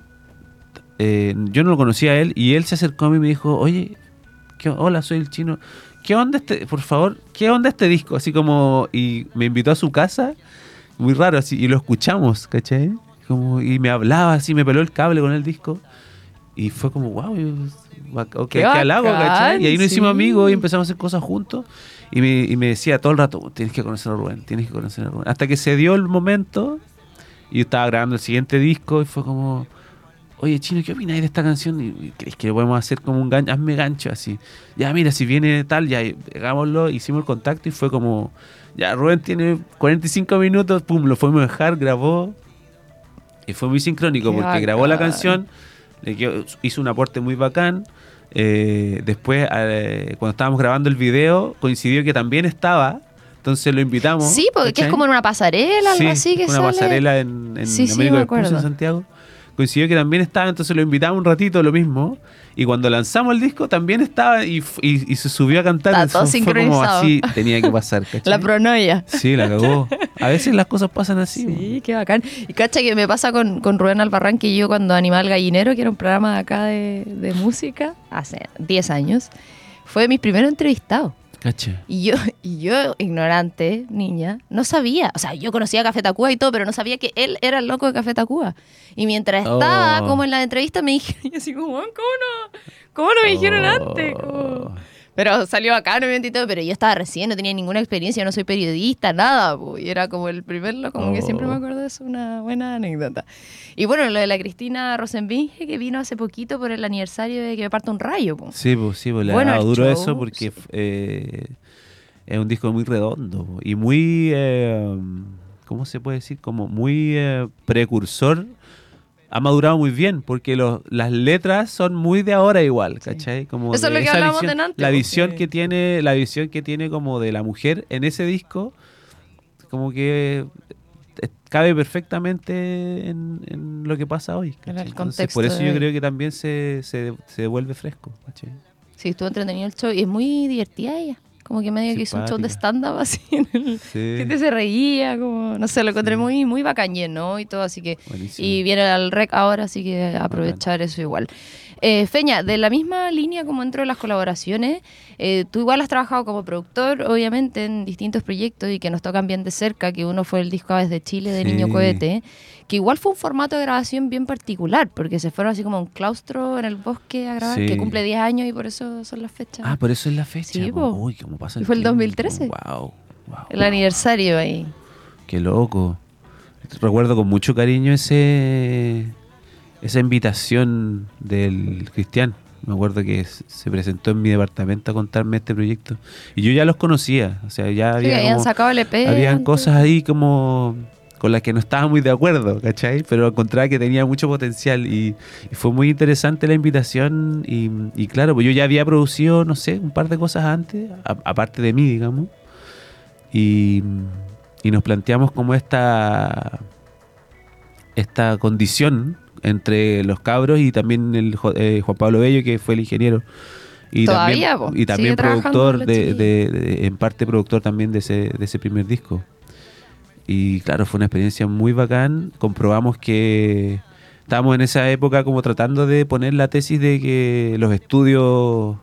eh, yo no lo conocía a él, y él se acercó a mí y me dijo, oye, ¿qué- hola, soy el Chino. ¿Qué onda este, por favor, qué onda este disco? Así como, y me invitó a su casa, muy raro, así, y lo escuchamos, ¿cachai? Como, y me hablaba así, me peló el cable con el disco. Y fue como, wow, ok, Qué qué halago, ¿cachai? Y ahí nos hicimos amigos y empezamos a hacer cosas juntos. Y me, y me decía todo el rato, tienes que conocer a Rubén, tienes que conocer a Rubén. Hasta que se dio el momento y yo estaba grabando el siguiente disco y fue como, oye, Chino, ¿qué opináis de esta canción? ¿Y crees que lo podemos hacer como un gancho? Hazme gancho así. Ya, mira, si viene tal, ya, hagámoslo. Hicimos el contacto y fue como, ya, Rubén tiene 45 minutos, pum, lo fuimos a dejar, grabó. Y fue muy sincrónico Qué porque grabó la canción, le quedó- hizo un aporte muy bacán. Eh, después, eh, cuando estábamos grabando el video, coincidió que también estaba. Entonces lo invitamos. Sí, porque es como en una pasarela, algo Sí, así que una sale. pasarela en, en Sí, sí, me Vespucio, en. Santiago. Coincidió que también estaba, entonces lo invitamos un ratito, lo mismo. Y cuando lanzamos el disco también estaba y, y- y se subió a cantar. Está todo fue como sincronizado. así tenía que pasar, [LAUGHS] ¿cachai? La pronoia. Sí, la cagó. A veces las cosas pasan así. Sí, qué bacán. Y cacha que me pasa con, con Rubén Albarrán que yo cuando Animal Gallinero, que era un programa de acá de, de música, hace 10 años, fue mi primer entrevistado. Cacha. Y yo, y yo, ignorante, niña, no sabía. O sea, yo conocía a Café Tacuba y todo, pero no sabía que él era el loco de Café Tacuba. Y mientras estaba Oh. como en la entrevista me dije, [LAUGHS] y así como, "Weón, ¿cómo no? ¿Cómo no me dijeron Oh. antes? Como- Pero salió acá, obviamente y todo, pero yo estaba recién, no tenía ninguna experiencia, no soy periodista, nada, po, y era como el primer, como que siempre me Oh. acuerdo de eso, una buena anécdota. Y bueno, lo de la Cristina Rosenbinge, que vino hace poquito por el aniversario de que me parta un rayo, po. Sí, pues sí, pues le Bueno, ha dado duro show, eso porque sí. eh, es un disco muy redondo po, y muy, eh, ¿cómo se puede decir? Como muy eh, precursor. Ha madurado muy bien porque los, las letras son muy de ahora igual, ¿cachai? Como Eso es de lo que esa hablábamos visión- delante, La porque- visión que tiene, la visión que tiene como de la mujer en ese disco, como que cabe perfectamente en, en lo que pasa hoy. En el Entonces, contexto por eso de yo creo que también se, se, se devuelve fresco, ¿cachai? Sí, estuvo entretenido el show y es muy divertida ella. Como que medio que hizo un show de Simpática. stand-up [LAUGHS] así en el... Sí. Gente se reía, como, no sé, lo encontré Sí. muy, muy ¿no? y todo, así que... Buenísimo. Y viene al rec ahora, así que aprovechar eso igual. Eh, Feña, de la misma línea como dentro de las colaboraciones, eh, tú igual has trabajado como productor, obviamente, en distintos proyectos y que nos tocan bien de cerca, que uno fue el disco Aves de Chile de Sí. Niño Cohete, que igual fue un formato de grabación bien particular, porque se fueron así como a un claustro en el bosque a grabar, Sí. que cumple 10 años y por eso son las fechas. Ah, por eso es la fecha. Sí, po. Uy, cómo pasa Y fue el tiempo. 2013. Wow, wow. el aniversario ahí. Qué loco. Recuerdo con mucho cariño ese esa invitación del Cristian. Me acuerdo que se presentó en mi departamento a contarme este proyecto. Y yo ya los conocía. O sea, ya Sí, había habían como- sacado el EP. habían antes. cosas ahí como con las que no estaba muy de acuerdo, ¿cachai? Pero encontraba que tenía mucho potencial y, y fue muy interesante la invitación y, y claro, pues yo ya había producido, no sé, un par de cosas antes, aparte de mí, digamos, y, y nos planteamos como esta, esta condición entre los cabros y también el eh, Juan Pablo Bello, que fue el ingeniero. Y Todavía, también, po. y también productor, de, chiquillos. de- de- en parte productor también de ese, de ese primer disco. Y claro, fue una experiencia muy bacán. Comprobamos que estábamos en esa época como tratando de poner la tesis de que los estudios,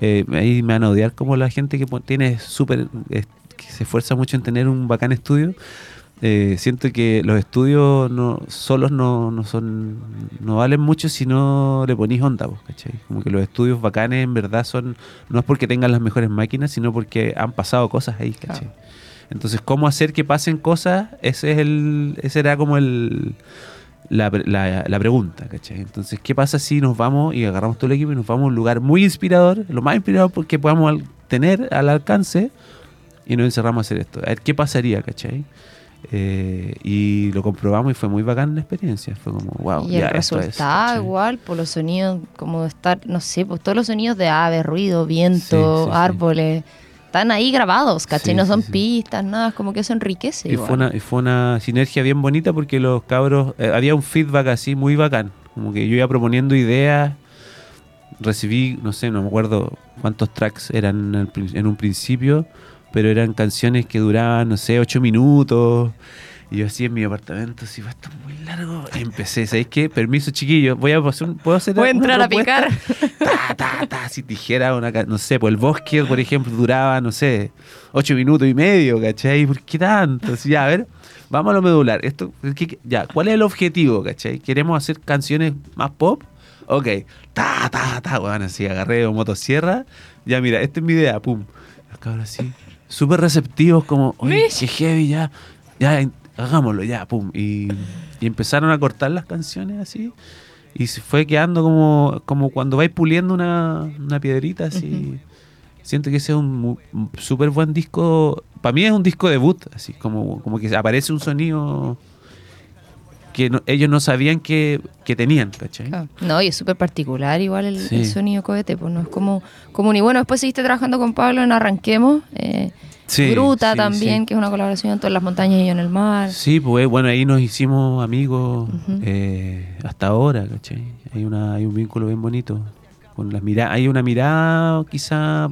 eh, ahí me van a odiar como la gente que tiene súper, eh, que se esfuerza mucho en tener un bacán estudio. Eh, siento que los estudios no, solos no, no son no valen mucho si no le ponís onda, po, ¿cachai? Como que los estudios bacanes en verdad son, no es porque tengan las mejores máquinas, sino porque han pasado cosas ahí, ¿cachai? Claro. Entonces, ¿cómo hacer que pasen cosas? Ese es el, ese era como el la, la- la pregunta, ¿cachai? Entonces, ¿qué pasa si nos vamos y agarramos todo el equipo y nos vamos a un lugar muy inspirador, lo más inspirador que podamos tener al alcance y nos encerramos a hacer esto. A ver qué pasaría, ¿cachai? Eh, y lo comprobamos y fue muy bacán la experiencia. Fue como, wow. Y el ya, es, resultado ¿cachai? igual, por los sonidos, como estar, no sé, pues todos los sonidos de aves, ruido, viento, Sí, sí, sí. árboles, están ahí grabados, ¿cachai? Sí, no sí, son sí. pistas, nada, como que eso enriquece. Y igual. fue, una, y fue una sinergia bien bonita porque los cabros, eh, había un feedback así muy bacán. Como que yo iba proponiendo ideas, recibí, no sé, no me acuerdo cuántos tracks eran en, el prin- en un principio, pero eran canciones que duraban, no sé, ocho minutos. Y yo así en mi apartamento, así, "Va, esto es muy largo. Empecé, ¿sabéis qué? Permiso, chiquillos, voy a hacer, un- ¿puedo hacer Voy a entrar a propuesta?" picar. [LAUGHS] ta, ta, ta, así tijera, una, no sé, pues el bosque, por ejemplo, duraba, no sé, ocho minutos y medio, ¿cachai? ¿Por qué tanto? Así, ya, a ver, vamos a lo medular. Esto, ¿qué- qué- ya, ¿cuál es el objetivo, cachai? ¿Queremos hacer canciones más pop? Ok, ta, ta, ta, bueno, así, agarré motosierra, ya, mira, esta es mi idea, pum. Los cabros así, súper receptivos, como, oye, qué heavy, ya, ya, hagámoslo, ya, pum. Y, y empezaron a cortar las canciones así. Y se fue quedando como, como cuando vais puliendo una, una piedrita así. Siento que ese es un un súper buen disco. Para mí es un disco debut, así como, como que aparece un sonido que no- ellos no sabían que, que tenían, ¿cachai? Claro. No, y es súper particular igual el, Sí. el sonido cohete, pues no es como común. Y bueno, después seguiste trabajando con Pablo en Arranquemos, eh, Sí, Gruta sí, también, que es una colaboración entre las montañas y yo en el mar. Sí, pues bueno, ahí nos hicimos amigos eh, hasta ahora, ¿cachai? Hay, una, hay un vínculo bien bonito. Con las miradas, hay una mirada quizá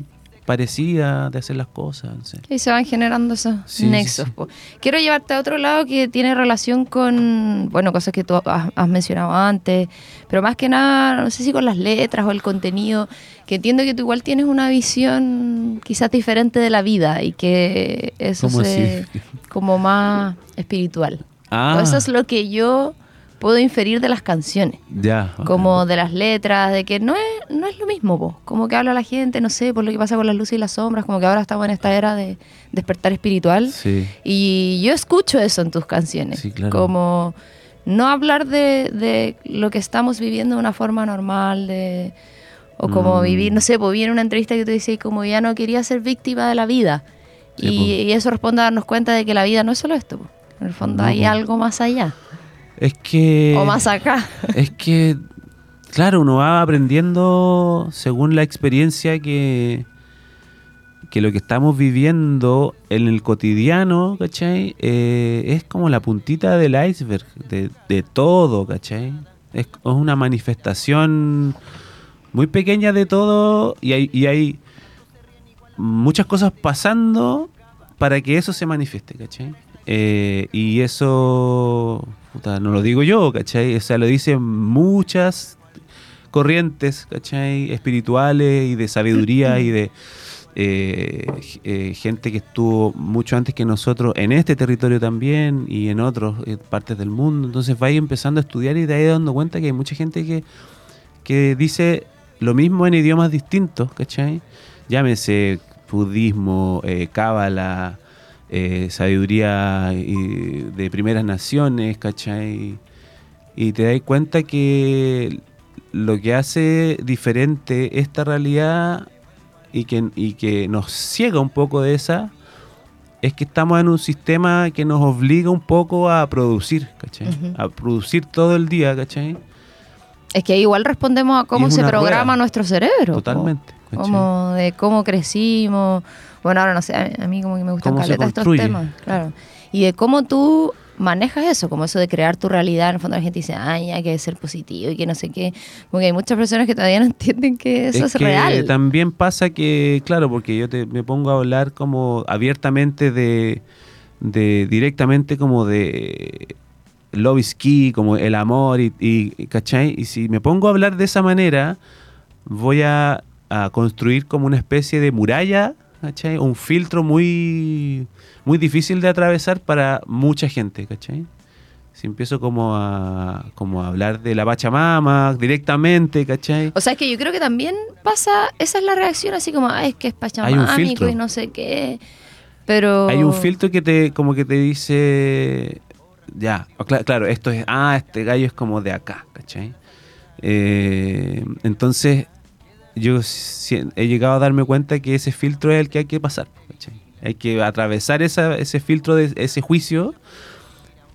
parecida de hacer las cosas. sé. Y se van generando esos Sí, sí, nexos. sí. Quiero llevarte a otro lado que tiene relación con, bueno, cosas que tú has, has mencionado antes, pero más que nada, no sé si con las letras o el contenido, que entiendo que tú igual tienes una visión quizás diferente de la vida y que eso ¿Cómo se, así? como más espiritual. Ah, Eso es lo que yo puedo inferir de las canciones. ya. Como de las letras, de que no es, no es lo mismo, po. como que habla la gente, no sé, por lo que pasa con las luces y las sombras, como que ahora estamos en esta era de despertar espiritual. Sí. Y yo escucho eso en tus canciones, Sí, claro. como no hablar de, de lo que estamos viviendo de una forma normal, de, o como Mm. vivir, no sé, pues vi en una entrevista que tú decías como ya no quería ser víctima de la vida. Sí, y, eso responde a darnos cuenta de que la vida no es solo esto, po. en el fondo No, hay po. algo más allá, Es que. o más acá. [LAUGHS] Es que, claro, uno va aprendiendo según la experiencia que, que lo que estamos viviendo en el cotidiano, ¿cachai? Eh, es como la puntita del iceberg de, de todo, ¿cachai? Es, es una manifestación muy pequeña de todo y hay, y hay muchas cosas pasando para que eso se manifieste, ¿cachai? Eh, y eso, no lo digo yo, ¿cachai? O sea, lo dicen muchas corrientes, ¿cachai? Espirituales y de sabiduría y de eh, eh, gente que estuvo mucho antes que nosotros en este territorio también y en otras partes del mundo. Entonces vais empezando a estudiar y te vas dando cuenta que hay mucha gente que, que dice lo mismo en idiomas distintos, ¿cachai? Llámese budismo, eh, cábala, eh, sabiduría y- de primeras naciones, ¿cachai? Y te das cuenta que lo que hace diferente esta realidad y que, y que nos ciega un poco de esa es que estamos en un sistema que nos obliga un poco a producir, ¿cachai? A producir todo el día, ¿cachai? Es que igual respondemos a cómo se programa rueda. nuestro cerebro. Totalmente. Como de cómo crecimos. Bueno, ahora no sé, a mí como que me gustan Cómo se caleta estos temas. Claro. Y de cómo tú manejas eso, como eso de crear tu realidad. En el fondo la gente dice, ay, hay que ser positivo y que no sé qué. Porque hay muchas personas que todavía no [LAUGHS] entienden que eso es, que real. también pasa que, claro, porque yo te, me pongo a hablar como abiertamente de, de directamente como de love is key, como el amor y, y, ¿cachai? Y si me pongo a hablar de esa manera, voy a, a construir como una especie de muralla, ¿cachai? Un filtro muy, muy difícil de atravesar para mucha gente, ¿cachai? Si empiezo como a, como a hablar de la Pachamama directamente, ¿cachai? O sea, es que yo creo que también pasa, esa es la reacción, así como, es que es pachamámico y no sé qué. Pero... Hay un filtro que te como que te dice ya, o cla- claro, esto es ah, este gallo es como de acá, ¿cachai? Eh, entonces yo he llegado a darme cuenta que ese filtro es el que hay que pasar. ¿cachai? Hay que atravesar esa- ese filtro de ese juicio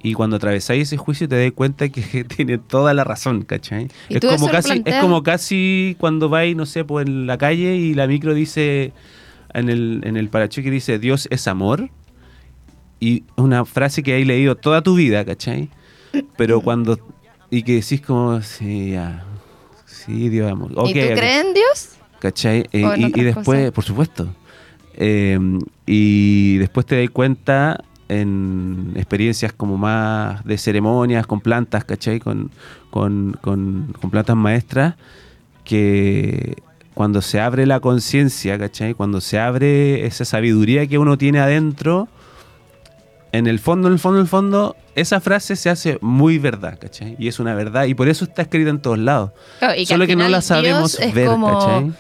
y cuando atravesáis ese juicio te das cuenta que [LAUGHS] tiene toda la razón, ¿cachai? ¿Y Es como, casi, es como casi cuando vais, no sé, pues en la calle y la micro dice, en el, en el parachoque dice, Dios es amor. Y una frase que hay leído toda tu vida, ¿cachai? Pero cuando... Y que decís como, sí, ya, sí, Dios es amor. ¿Y tú ok. crees en Dios? ¿Cachai? Eh, ¿O en y, después, cosas? por supuesto. Eh, y después te das cuenta en experiencias como más de ceremonias con plantas, ¿cachai? Con, con, con, con plantas maestras, que cuando se abre la conciencia, ¿cachai? Cuando se abre esa sabiduría que uno tiene adentro, en el fondo, en el fondo, en el fondo, esa frase se hace muy verdad, ¿cachai? Y es una verdad, y por eso está escrita en todos lados. Claro, y Solo que no la sabemos Dios ver, como, ¿cachai?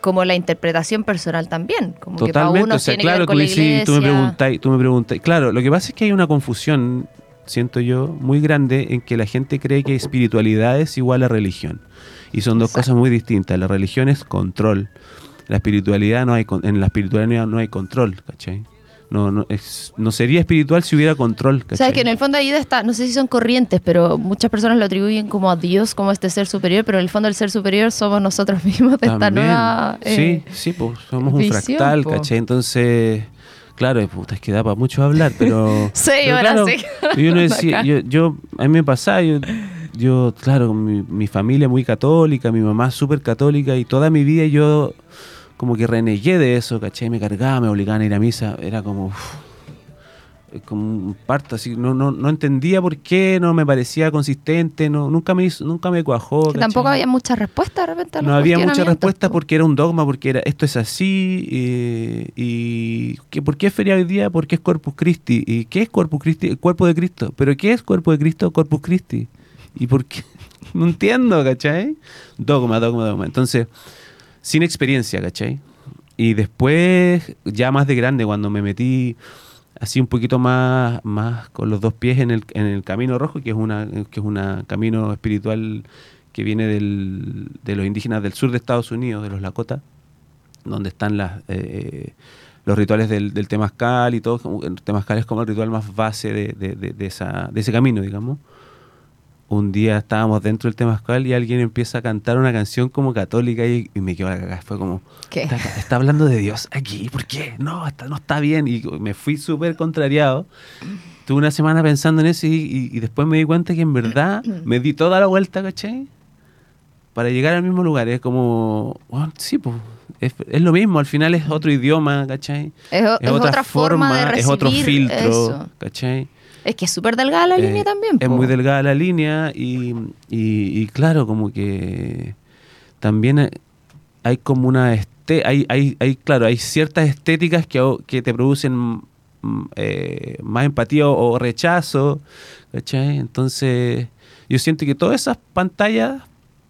como la interpretación personal también. Como que para Totalmente, uno o sea, tiene que claro, ver la decís, tú me preguntáis, tú me preguntáis. Claro, lo que pasa es que hay una confusión, siento yo, muy grande en que la gente cree que espiritualidad es igual a religión. Y son dos Exacto. cosas muy distintas. La religión es control. La espiritualidad no hay en la espiritualidad no hay control, ¿cachai? No, no, es- no sería espiritual si hubiera control, ¿cachai? Sabes que en el fondo ahí está, no sé si son corrientes, pero muchas personas lo atribuyen como a Dios, como este ser superior, pero en el fondo el ser superior somos nosotros [LAUGHS] mismos de esta También. nueva... eh, sí, sí, pues somos un fractal, po. ¿cachai? Entonces, claro, puta, es que da para mucho hablar, pero... [LAUGHS] Sí, pero ahora claro, sí. Yo, no [LAUGHS] decía, yo, yo, a mí me pasaba, yo, yo claro, mi, mi familia muy católica, mi mamá súper católica y toda mi vida yo como que renegué de eso, ¿cachai? Me cargaba, me obligaban a ir a misa, era como... uf, como un parto así, no, no, no entendía por qué, no me parecía consistente, no, nunca me hizo- nunca me cuajó. Que tampoco había mucha respuesta de repente a los No había mucha cuestionamientos, respuesta po. porque era un dogma, porque era esto es así, eh, y que ¿por qué es feria hoy día? Porque es Corpus Christi. ¿Y qué es Corpus Christi? El cuerpo de Cristo. ¿Pero qué es cuerpo de Cristo? Corpus Christi. ¿Y por qué? [LAUGHS] No entiendo, ¿cachai? Dogma, dogma, dogma. Entonces, sin experiencia, ¿cachai? Y después, ya más de grande, cuando me metí así un poquito más, más con los dos pies en el, en el camino rojo, que es una, que es una camino espiritual que viene del- de los indígenas del sur de Estados Unidos, de los Lakota, donde están las, eh, los rituales del, del Temazcal y todo. El Temazcal es como el ritual más base de, de- de- de esa, de ese camino, digamos. Un día estábamos dentro del Temazcal y alguien empieza a cantar una canción como católica y, y me quedó la cagada. Fue como, ¿Qué? Está, está hablando de Dios aquí, ¿por qué? No, está, no está bien. Y me fui súper contrariado. Tuve una semana pensando en eso y, y- y después me di cuenta que en verdad me di toda la vuelta, ¿cachai? Para llegar al mismo lugar. Es como, bueno, sí, pues, es, es lo mismo. Al final es otro idioma, ¿cachai? Es, o- es otra, forma de recibir es otro filtro, eso. ¿cachai? Es que es súper delgada la Eh, línea también. Es po. muy delgada la línea y, y- y claro, como que también hay- como una... Este, hay, hay, hay, claro, hay ciertas estéticas que, que te producen mm, eh, más empatía o, o rechazo, ¿cachai? Entonces, yo siento que todas esas pantallas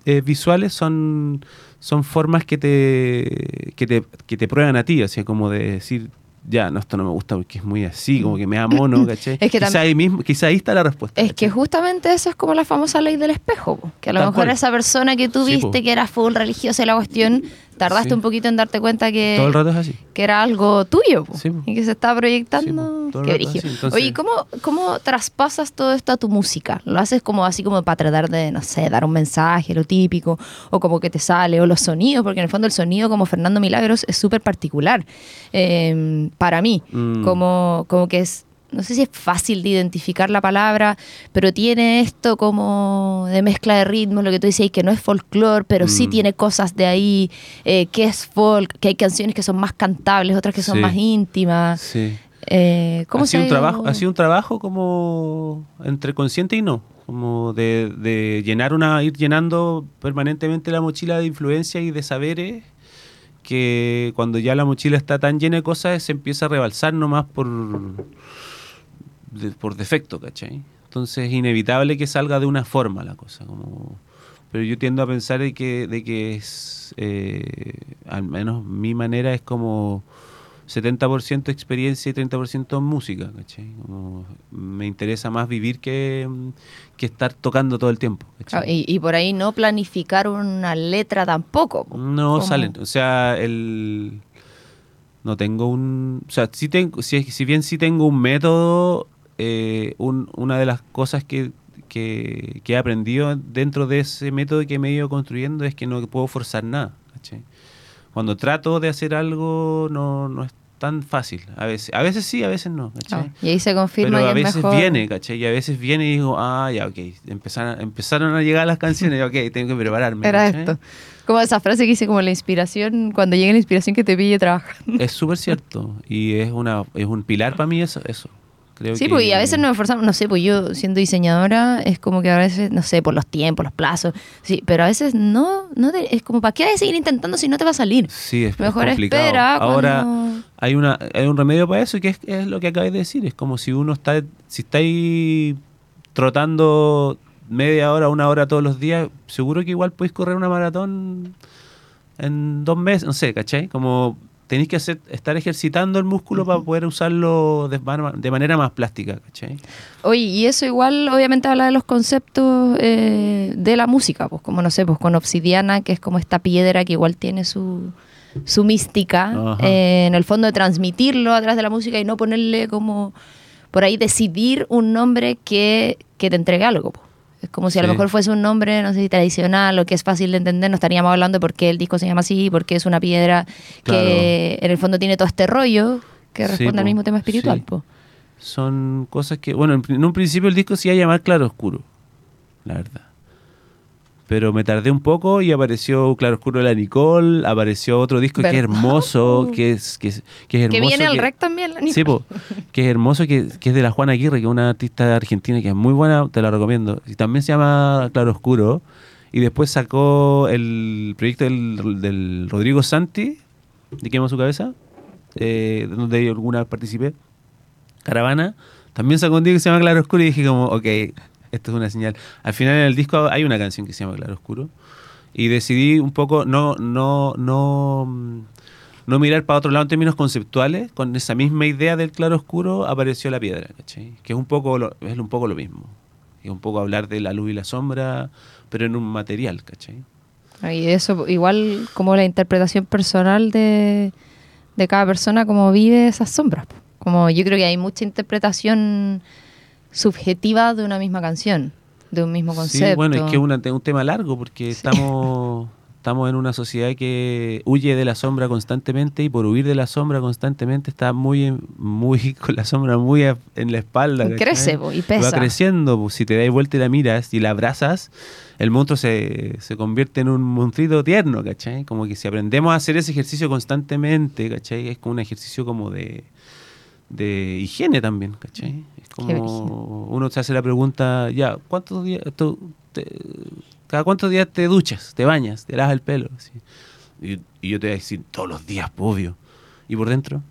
eh, visuales son, son formas que te, que, te, que te prueban a ti, o sea, como de decir, ya, no, esto no me gusta porque es muy así, como que me da mono, [LAUGHS] ¿cachai? Es que quizá, ahí mismo, quizá ahí está la respuesta. Es que justamente eso es como la famosa ley del espejo, po. que a lo Tal mejor cual. esa persona que tú Sí, viste po. que era full religiosa y la cuestión, tardaste Sí. un poquito en darte cuenta que, Todo el rato es así. que era algo tuyo po, Sí, y que se estaba proyectando. po. Qué. Entonces- Oye, ¿cómo, ¿cómo traspasas todo esto a tu música? ¿Lo haces como así como para tratar de, no sé, dar un mensaje, lo típico, o como que te sale, o los sonidos, porque en el fondo el sonido como Fernando Milagros es súper particular eh, para mí, Mm. como, como que es no sé si es fácil de identificar la palabra, pero tiene esto como de mezcla de ritmos, lo que tú dices, que no es folclore, pero sí Mm. tiene cosas de ahí, eh, que es folk, que hay canciones que son más cantables, otras que son Sí. más íntimas. Sí. Eh, ¿Cómo ha se sido ha un trabajo ha sido un trabajo como entre consciente y no como de, de llenar una ir llenando permanentemente la mochila de influencia y de saberes que cuando ya la mochila está tan llena de cosas se empieza a rebalsar nomás por de- por defecto ¿cachai? entonces es inevitable que salga de una forma la cosa como pero yo tiendo a pensar de que de que es eh, al menos mi manera es como 70% experiencia y 30% música, ¿cachai? Como me interesa más vivir que, que estar tocando todo el tiempo. Ah, Y, y por ahí no planificar una letra tampoco. po. No Como- salen, o sea, el no tengo un, o sea, sí tengo, si, si bien sí tengo un método, eh, un- una de las cosas que, que, que he aprendido dentro de ese método que me he ido construyendo es que no puedo forzar nada. Cuando trato de hacer algo no, no es tan fácil. A veces, a veces sí, a veces no. Ah, y ahí se confirma Pero a que es veces mejor. viene, ¿cachai? Y a veces viene y digo, ah, ya, ok. Empezaron, empezaron a llegar las canciones, ok, tengo que prepararme. Era ¿cachai? esto. Como esa frase que dice como la inspiración, cuando llegue la inspiración que te pille trabajando. Es súper cierto. Y es una es un pilar para mí eso. eso. Creo Sí, que- pues y a veces nos esforzamos, no sé, pues yo siendo diseñadora es como que a veces, no sé, por los tiempos, los plazos, sí, pero a veces no, no te- es como, ¿para qué hay que seguir intentando si no te va a salir? Sí, es, Mejor complicado. espera Ahora cuando- hay una hay un remedio para eso que es, es lo que acabáis de decir. Es como si uno está si estáis trotando media hora, una hora todos los días, seguro que igual podéis correr una maratón en dos meses, no sé, ¿cachai? Como tenéis que hacer, estar ejercitando el músculo para poder usarlo de, man- de manera más plástica, ¿cachai? Oye, y eso igual obviamente habla de los conceptos eh, de la música, pues como no sé, pues con obsidiana, que es como esta piedra que igual tiene su, su mística, eh, en el fondo de transmitirlo a través de la música y no ponerle como por ahí decidir un nombre que, que te entregue algo. pues. Es como si a lo Sí. mejor fuese un nombre, no sé si tradicional o que es fácil de entender, no estaríamos hablando de por qué el disco se llama así, porque es una piedra que en el fondo tiene todo este rollo que Sí, responde al mismo tema espiritual. sí. po. son cosas que, bueno, en, en un principio el disco se iba a llamar Claro Oscuro, la verdad. Pero me tardé un poco y apareció Claro Oscuro de la Nicole, apareció otro disco que es hermoso, que es, que es, que es Que hermoso. viene al que- rec también, la Nicole. Sí, po, que es hermoso, que, que es de la Juana Aguirre, que es una artista argentina que es muy buena, te la recomiendo. Y también se llama Claro Oscuro. Y después sacó el proyecto del, del Rodrigo Santi, de Quema su cabeza, eh, donde yo alguna participé. Caravana. También sacó un disco que se llama Claro Oscuro y dije como, ok, esto es una señal. Al final en el disco hay una canción que se llama Claro Oscuro. Y decidí un poco no, no, no, mm, no mirar para otro lado en términos conceptuales. Con esa misma idea del claro oscuro apareció la piedra, ¿cachai? Que es un poco lo, es un poco lo mismo. Es un poco hablar de la luz y la sombra, pero en un material, ¿cachai? Y eso, igual como la interpretación personal de, de cada persona, como vive esas sombras. Como yo creo que hay mucha interpretación subjetiva de una misma canción, de un mismo concepto. Sí, bueno, es que es un tema largo porque estamos, estamos en una sociedad que huye de la sombra constantemente y por huir de la sombra constantemente está muy, muy [LAUGHS] con la sombra muy a- en la espalda. Y crece, po, y pesa. Va creciendo, si te das vuelta y la miras y la abrazas, el monstruo se, se convierte en un monstruito tierno, ¿cachai? Como que si aprendemos a hacer ese ejercicio constantemente, ¿cachai? Es como un ejercicio como de, de higiene también, ¿cachai? Como uno se hace la pregunta, ya, ¿cuántos días, tú, te- cada cuántos días te duchas, te bañas, te lavas el pelo? Y, y yo te voy a decir, todos los días, po, obvio. ¿Y por dentro?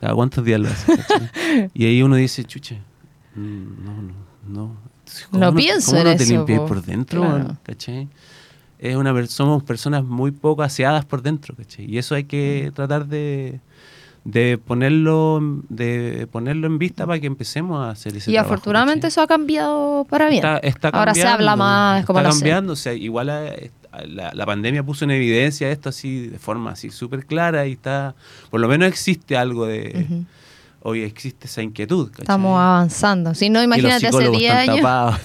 ¿Cada cuántos días lo haces? [LAUGHS] y ahí uno dice, chuche, mm, no, no, no. ¿Cómo No pienso cómo en no te eso, limpias po? por dentro? Claro. ¿Cachai? Es una, somos personas muy poco aseadas por dentro, ¿cachai? Y eso hay que tratar de, de ponerlo de ponerlo en vista para que empecemos a hacer ese y trabajo, afortunadamente ¿cachai? eso ha cambiado para bien. Está, está Ahora se habla más, como está cambiando, o sea, igual la, la pandemia puso en evidencia esto así de forma así súper clara y está, por lo menos existe algo de. Hoy existe esa inquietud, ¿cachai? Estamos avanzando. Si no, imagínate hace psicólogos 10 están años.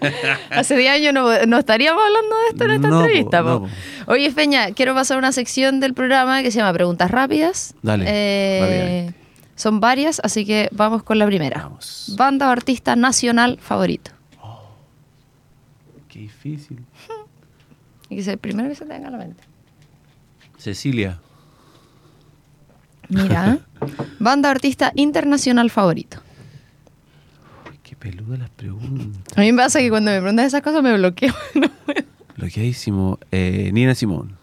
[LAUGHS] Hace 10 años no, no estaríamos hablando de esto en esta No, entrevista. po. no, po. Oye, Feña, quiero pasar a una sección del programa que se llama Preguntas Rápidas. Dale, Eh, son varias, así que vamos con la primera. Vamos. Banda o artista nacional favorito. Qué difícil. [LAUGHS] Y que sea el primero que se te venga a la mente. Cecilia. Mira, [LAUGHS] banda artista internacional favorito. Uy, qué peluda las preguntas. A mí me pasa que cuando me preguntan esas cosas me bloqueo. [LAUGHS] No puedo. Bloqueadísimo. Eh, Nina Simón.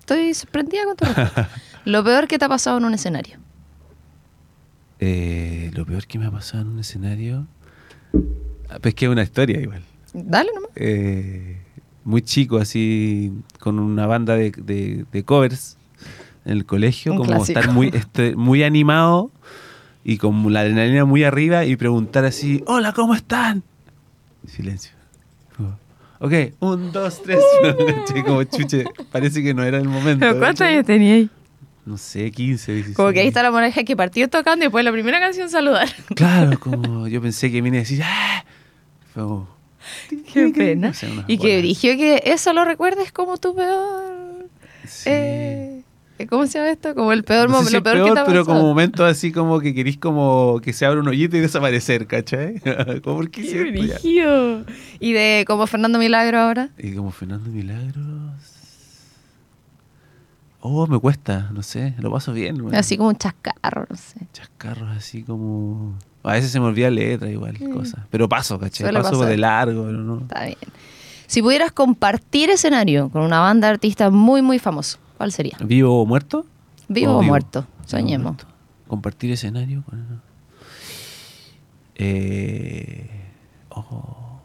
Estoy sorprendida con tu respuesta. [LAUGHS] Lo peor que te ha pasado en un escenario. Eh, lo peor que me ha pasado en un escenario. Ah, Pues que es una historia igual. Dale nomás. Eh, muy chico, así, con una banda de, de- de covers en el colegio, Un como clásico. estar muy, [LAUGHS] este, muy animado y con la adrenalina muy arriba y preguntar así, hola, ¿cómo están? Silencio. Ok, un, dos, tres. [LAUGHS] [LAUGHS] Como chuche, parece que no era el momento. ¿Pero cuántos años tenía ahí? No sé, 15, 16. Como que ahí está la monja que partió tocando y después la primera canción saludar. Claro, como yo pensé que vine a decir, ¡ah! Fue como, Qué pena. No sé, unas y que dirigió que eso lo recuerdes como tu peor. Sí. eh, ¿Cómo se llama esto? Como el peor No sé momento. si peor, que te pero como momentos así como que querís como que se abra un hoyito y desaparecer, ¿cachai? [LAUGHS] como porque Qué brígido. Y de como Fernando Milagro ahora. Y como Fernando Milagros. Oh, me cuesta, no sé, lo paso bien. weón. Así como un chascarro, no sé. Chascarros así como. A veces se me olvida letra igual, cosas. Pero paso, ¿cachai? Suele paso pasar. de largo, pero no. Está bien. Si pudieras compartir escenario con una banda de artistas muy, muy famoso, ¿cuál sería? ¿Vivo o muerto? ¿Vivo o, muerto? Vivo Soñemos. muerto. Compartir escenario con. Eh. oh.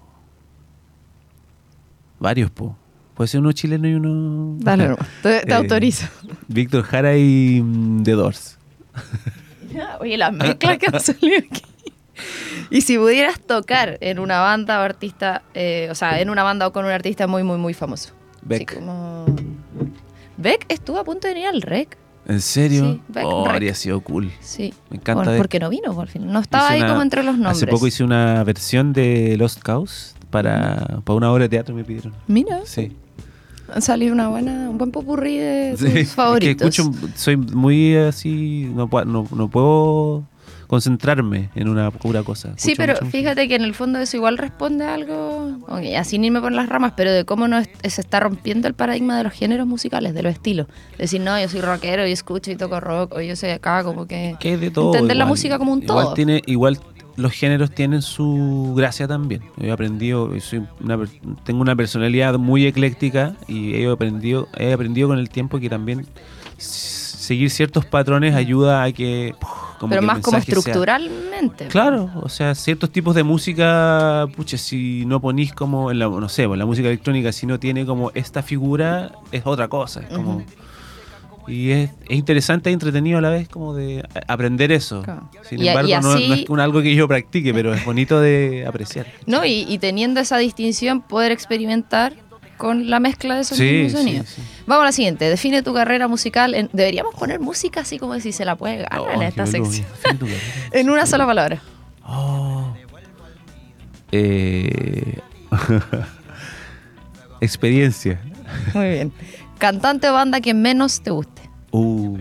Varios, po. Puede ser uno chileno y uno. Dale, [LAUGHS] te, te Eh, autorizo. Víctor Jara y mm, The Doors. [LAUGHS] Oye, las mezclas que han salido aquí. Y si pudieras tocar en una banda o artista, eh, o sea, en una banda o con un artista muy, muy, muy famoso. Beck. Así como... Beck estuvo a punto de venir al REC. ¿En serio? Sí, Beck oh, Rec. habría sido cool. Sí. Me encanta Beck. porque no vino, por fin. No estaba Hice ahí una- como entre los nombres. Hace poco hice una versión de Lost Cause para, para una obra de teatro me pidieron. Mira, Sí. salido una buena, un buen popurrí de tus Sí, es que favoritos. escucho, soy muy así, no, puedo- no, no puedo concentrarme en una pura cosa. Sí, Escucho pero mucho- fíjate que en el fondo eso igual responde a algo, ok, así ni me por las ramas, pero de cómo no es- se está rompiendo el paradigma de los géneros musicales, de los estilos. Decir, no, yo soy rockero y escucho y toco rock, o yo soy acá, como que... Que de todo. Entender la igual. música como un igual todo. Tiene, igual los géneros tienen su gracia también. Yo he aprendido, soy una tengo una personalidad muy ecléctica y he aprendido, he aprendido con el tiempo que también seguir ciertos patrones ayuda a que... como pero más como sea- estructuralmente. Claro, o sea, ciertos tipos de música, pucha, si no ponís como, en la, no sé, pues, la música electrónica, si no tiene como esta figura, es otra cosa. Es como, Ujú. Y es, es interesante e entretenido a la vez como de aprender eso. Claro. Sin Y embargo, y no, es un algo que yo practique, pero es bonito de apreciar. [LAUGHS] No, y, y teniendo esa distinción, poder experimentar con la mezcla de esos Sí, mismos sonidos. sí. Vamos a la siguiente. Define tu carrera musical. en- deberíamos poner música así como si se la puede ganar Oh, en esta sección. [LAUGHS] En una sola palabra. Oh. Eh, [LAUGHS] experiencia. Muy bien. Cantante o banda que menos te guste. Uh,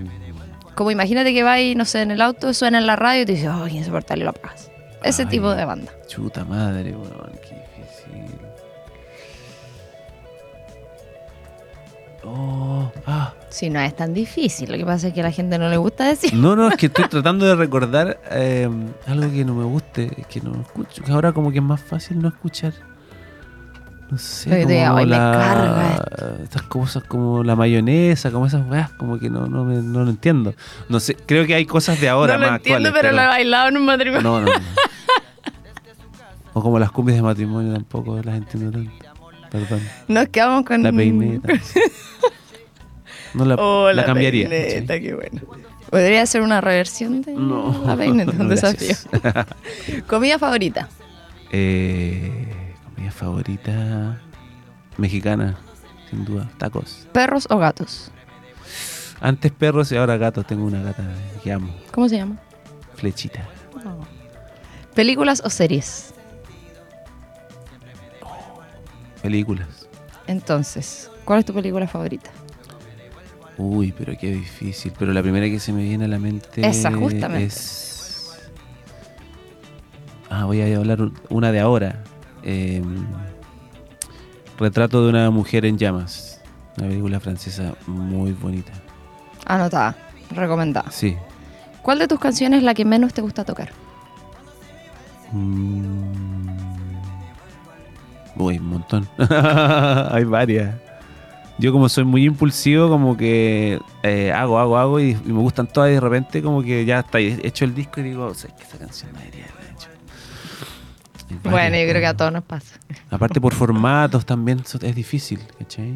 Como imagínate que vais, no sé, en el auto, suena en la radio y te dices, oh, insoportable, lo apagas. Ese Ay. tipo de banda. chuta madre, weón, Oh, ah. Si no es tan difícil, lo que pasa es que a la gente no le gusta decir. No, no, es que estoy [LAUGHS] tratando de recordar eh, algo que no me guste, que no escucho, que ahora como que es más fácil no escuchar. No sé, como la- carga estas cosas como la mayonesa, como esas weas, como que no, no, me- no lo entiendo. No sé, creo que hay cosas de ahora no lo más entiendo, actuales. pero, lo he bailado en un matrimonio. No, no, no. [LAUGHS] O como las cumbias de matrimonio tampoco las entiendo tanto. Perdón. Nos quedamos con... La peineta. No la, Oh, la cambiaría. peineta, qué bueno. Podría ser una reversión de No, la peineta, un [LAUGHS] no, desafío. [LAUGHS] Comida favorita. Eh, comida favorita mexicana, sin duda. Tacos. ¿Perros o gatos? Antes perros y ahora gatos. Tengo una gata que amo. ¿Cómo se llama? Flechita. ¿Películas o series? Películas. Entonces, ¿cuál es tu película favorita? Uy, pero qué difícil. Pero la primera que se me viene a la mente Esa, justamente. es... Ah, voy a hablar una de ahora. Eh, Retrato de una mujer en llamas. Una película francesa muy bonita. Anotada, recomendada. Sí. ¿Cuál de tus canciones es la que menos te gusta tocar? Mm. Uy, un montón. [LAUGHS] [LAUGHS] Hay varias. Yo como soy muy impulsivo, como que eh, hago, hago, hago y, y me gustan todas y de repente como que ya está hecho el disco y digo, o sea, que esta canción no debería haberla hecho. Varias, Bueno, yo creo que a todos nos pasa. [LAUGHS] Aparte por formatos también es difícil, ¿cachai?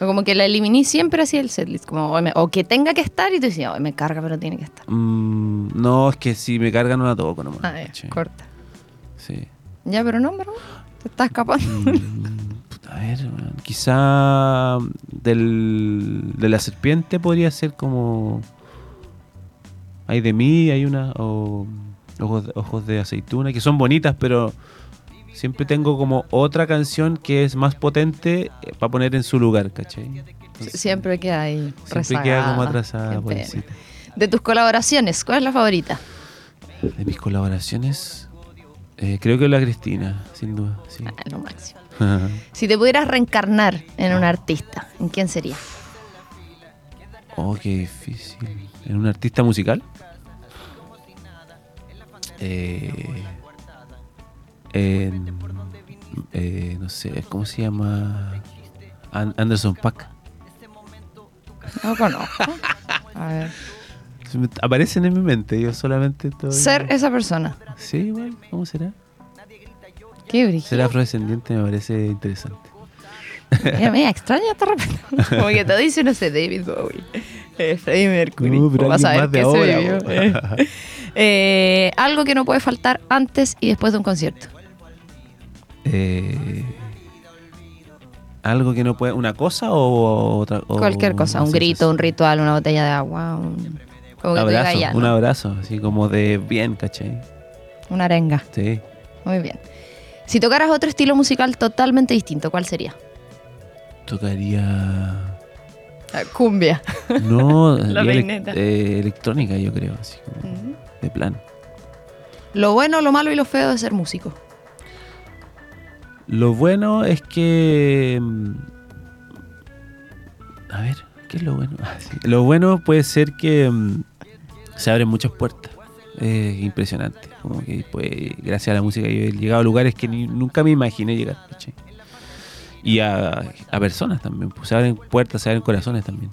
O como que la eliminé siempre así el setlist. Como, o, me- o que tenga que estar y tú decías, "Ay, me carga, pero tiene que estar. Mm, no, es que si me cargan no la toco nomás. Ah, corta. Sí. Ya, pero no, bro. Te está escapando. Mm, [LAUGHS] puta, a ver, quizá del, de la serpiente podría ser como... Hay de mí, hay una... O ojos, de- ojos de aceituna, que son bonitas, pero siempre tengo como otra canción que es más potente para poner en su lugar, ¿cachai? Entonces, Siempre queda ahí. siempre queda como rezagada. atrasada. De tus colaboraciones, ¿cuál es la favorita? De mis colaboraciones, eh, creo que la Cristina, sin duda. Sí. Ah, lo máximo. [LAUGHS] Si te pudieras reencarnar en un artista, ¿en quién sería? Oh, qué difícil. ¿En un artista musical? Eh, en, eh, no sé, ¿cómo se llama? An- Anderson Pack. No conozco. A ver. Me- Aparecen en mi mente, yo solamente. Ser esa persona. Sí, igual, ¿cómo será? Qué brillo. Ser afrodescendiente me parece interesante. Mira, mira, extraña esta repente. [LAUGHS] Como que te dice, no sé, David Bowie. Eh, Freddie Mercury. No, pero Vas a ver qué se vivió. Eh. [LAUGHS] Eh, algo que no puede faltar antes y después de un concierto. Eh, algo que no puede... ¿Una cosa o otra? o Cualquier cosa, un grito, un ritual, una botella de agua, un... Como que abrazo, un abrazo, así como de bien, ¿cachai? Una arenga. Sí. Muy bien. Si tocaras otro estilo musical totalmente distinto, ¿cuál sería? Tocaría. Cumbia. No, [LAUGHS] La peineta. eh, electrónica, yo creo, así como de plan. Lo bueno, lo malo y lo feo de ser músico. Lo bueno es que. mm, A ver, ¿qué es lo bueno? [LAUGHS] Ah, sí. Lo bueno puede ser que mm, se abren muchas puertas. Es impresionante. Como que pues, gracias a la música yo he llegado a lugares que ni- nunca me imaginé llegar. ¿cachai? Y a, a personas también. Pues, se abren puertas, se abren corazones también.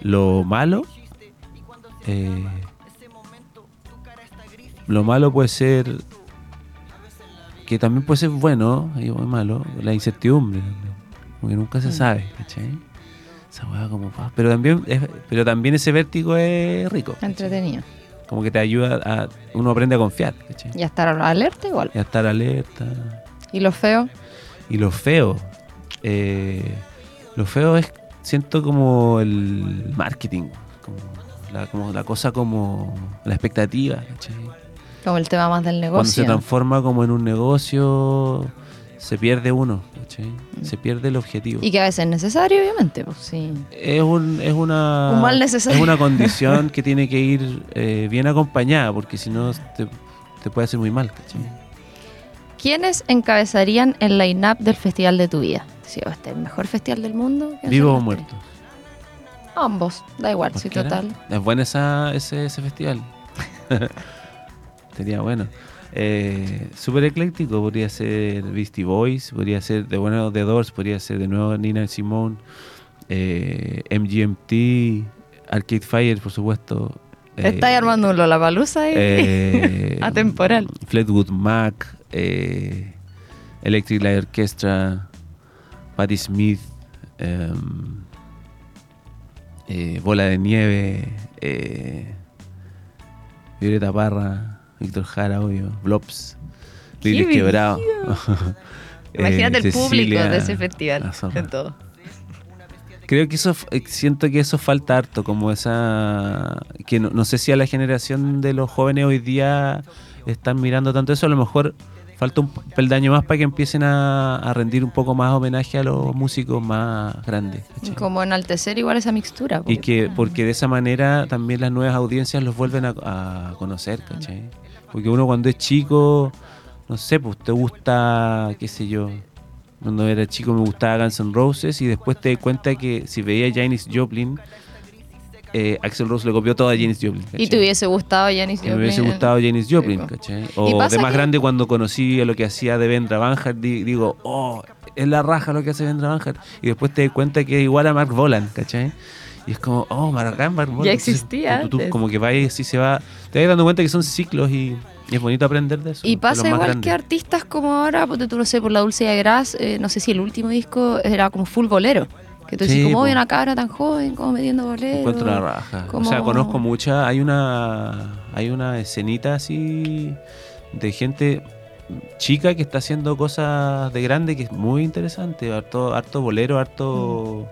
Lo malo. eh, lo malo puede ser que también puede ser bueno y malo, la incertidumbre, también. como que nunca se sabe. Esa weá como pa- pero también es- pero también ese vértigo es rico. ¿cachai? Entretenido. Como que te ayuda a uno aprende a confiar, ¿cachai? Y a estar alerta igual. Y a estar alerta. Y lo feo, Y lo feo, eh, lo feo es siento como el marketing, como la, como la cosa como la expectativa, ¿cachai? como el tema más del Cuando se negocio. transforma como en un negocio, se pierde uno, ¿cachai? Se pierde el objetivo. Y que a veces es necesario, obviamente. Pues sí. Es, un, es una Un mal necesario. es una [LAUGHS] condición que tiene que ir eh, bien acompañada, porque si no te, te puede hacer muy mal, ¿cachai? ¿Quiénes encabezarían el line-up del festival de tu vida? Si este es el mejor festival del mundo. ¿quién Vivo o son los tres? muerto. Ambos, da igual, sí, total. Es bueno esa, ese, ese festival. [LAUGHS] Sería bueno. Eh, Súper ecléctico, podría ser Beastie Boys, podría ser de bueno The Doors, podría ser de nuevo Nina Simone, eh, MGMT, Arcade Fire, por supuesto. eh, Estáis armando un Lollapalooza ahí. eh, [LAUGHS] Atemporal. Fleetwood Mac, eh, Electric Light Orchestra, Patti Smith, em, Bola de Nieve, Violeta Parra, Víctor Jara, obvio, Blops, ¡Qué Lili Quebrado. [LAUGHS] [LAUGHS] Imagínate eh, el público de ese festival. De todo. Creo que eso, eh, siento que eso falta harto, como esa, que no, no sé si a la generación de los jóvenes hoy día están mirando tanto eso, a lo mejor falta un peldaño más para que empiecen a, a rendir un poco más homenaje a los músicos más grandes. ¿cachai? Como enaltecer igual esa mixtura. Y porque- que, porque de esa manera también las nuevas audiencias los vuelven a, a conocer, ¿cachai? Porque uno cuando es chico, no sé, pues te gusta, qué sé yo, cuando era chico me gustaba Guns N' Roses y después te das cuenta que si veía Janis Joplin, eh, Axel Rose le copió todo a Janis Joplin. Y te hubiese gustado Janis Que me Joplin. hubiese gustado Janis Joplin. ¿cachai? O de más que- grande cuando conocí a lo que hacía de Vendra di- digo, oh, es la raja lo que hace Vendra Banhart. Y después te das cuenta que es igual a Mark Bolan, ¿cachai? Y es como, oh, Mark Bolan. Ya Entonces, existía tú- tú antes. como que vas y así se va. Te vas dando cuenta que son ciclos y, y es bonito aprender de eso. Y pasa igual grandes. que artistas como ahora, porque tú no sé, por la Dulce de Gras, eh, no sé si el último disco era como full bolero. Que tú Sí, decís, ¿cómo po. hay una cabra tan joven, como metiendo boleros? Encuentro la raja. O sea, como- conozco muchas. Hay una, hay una escenita así de gente chica que está haciendo cosas de grande que es muy interesante. Harto, harto bolero, harto.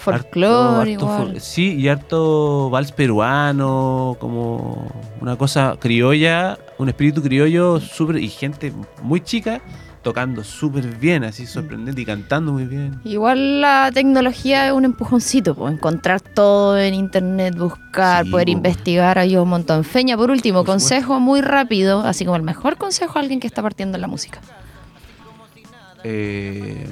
Folclore harto- igual. sí, y harto vals peruano, como una cosa criolla, un espíritu criollo súper. y gente muy chica tocando súper bien, así sorprendente y cantando muy bien. Igual la tecnología es un empujoncito, pues encontrar todo en internet, buscar, Sí, poder po. investigar, ayuda un montón. Feña, por último, Por consejo muy rápido, así como el mejor consejo a alguien que está partiendo en la música. Eh,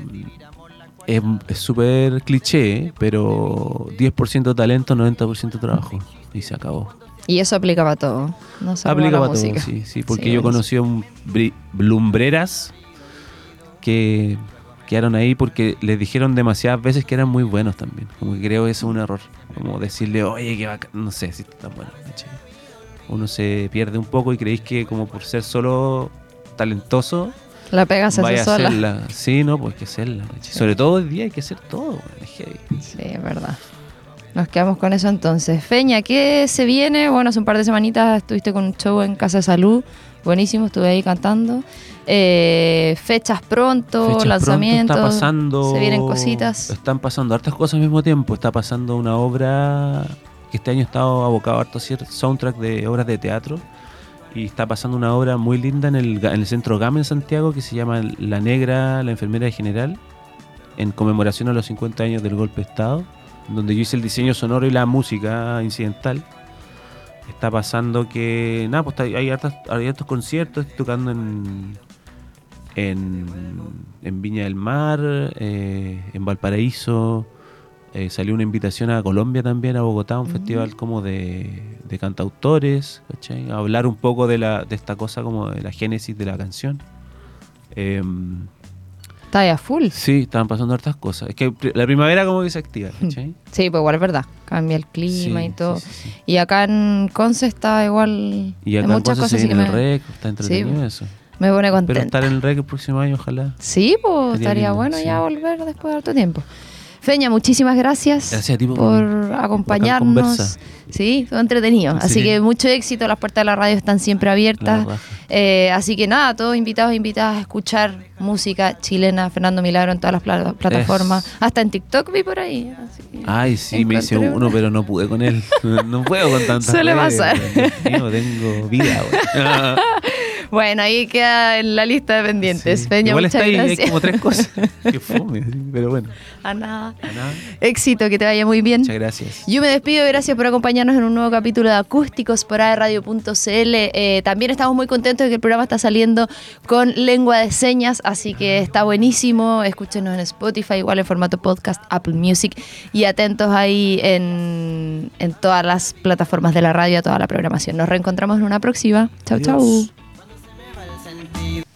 es súper cliché, pero 10% talento, 90% trabajo. Y se acabó. Y eso aplica para todo, no solo Aplica para todo, sí, sí, porque Sí, yo conocí a un lumbreras que quedaron ahí porque les dijeron demasiadas veces que eran muy buenos también. Como que creo que eso es un error. Como decirle, oye, que bacán", no sé si está tan bueno. ¿cachai? Uno se pierde un poco y creéis que como por ser solo talentoso La pega se hace sola. hacerla. Sí, no, pues hay que hacerla. Sobre todo hoy día hay que hacer todo. es heavy. Sí, es verdad. Nos quedamos con eso entonces. Feña, ¿qué se viene? Bueno, hace un par de semanitas estuviste con un show en Casa de Salud. Buenísimo, estuve ahí cantando. Eh, fechas pronto, Fechas lanzamientos. pronto está pasando. Se vienen cositas. Están pasando hartas cosas al mismo tiempo. Está pasando una obra que este año he estado abocado a harto soundtrack de obras de teatro. Y está pasando una obra muy linda en el, en el centro GAM en Santiago que se llama La Negra, la enfermera general, en conmemoración a los 50 años del golpe de Estado, donde yo hice el diseño sonoro y la música incidental. Está pasando que, nada, pues hay, hartas- hay hartos conciertos, estoy tocando en, en, en Viña del Mar, eh, en Valparaíso. Eh, salió una invitación a Colombia también, a Bogotá, un festival como de, de cantautores, ¿cachai? A hablar un poco de, la, de esta cosa como de la génesis de la canción. Em, Está ahí a full. sí, estaban pasando hartas cosas. Es que la primavera como que se activa, ¿cachai? Sí, pues igual es verdad. Cambia el clima Sí, y todo. sí, sí, sí. Y acá en Conce está igual. Y hay acá en muchas Conce cosas se que viene me, el rec, está entretenido Sí, eso. me pone Pero contenta. estar en el rec el próximo año, ojalá. Sí, pues estaría lindo, bueno ya volver después de harto tiempo. Feña, muchísimas gracias, por- acompañarnos. Sí, fue entretenido. Así Sí. que mucho éxito, las puertas de la radio están siempre abiertas. Eh, así que nada, todos invitados e invitadas a escuchar música chilena, Fernando Milagro en todas las pla- plataformas. Hasta en TikTok vi por ahí. Ay, sí, me hice uno, una. pero no pude con él. [LAUGHS] No puedo con tantas Suele pasar. mío, tengo vida. [LAUGHS] Bueno, ahí queda en la lista de pendientes. Sí. Feña, Igual muchas está ahí, hay como tres cosas. [LAUGHS] Que fome, pero bueno. A nada. a nada. Éxito, que te vaya muy bien. Muchas gracias. Yo me despido, gracias por acompañarnos en un nuevo capítulo de Acústicos por aerradio.cl. Eh, también estamos muy contentos de que el programa está saliendo con lengua de señas, así que está buenísimo. Escúchenos en Spotify, igual en formato podcast, Apple Music y atentos ahí en, en todas las plataformas de la radio, a toda la programación. Nos reencontramos en una próxima. Chau, Adiós. chau. Me va el sentido.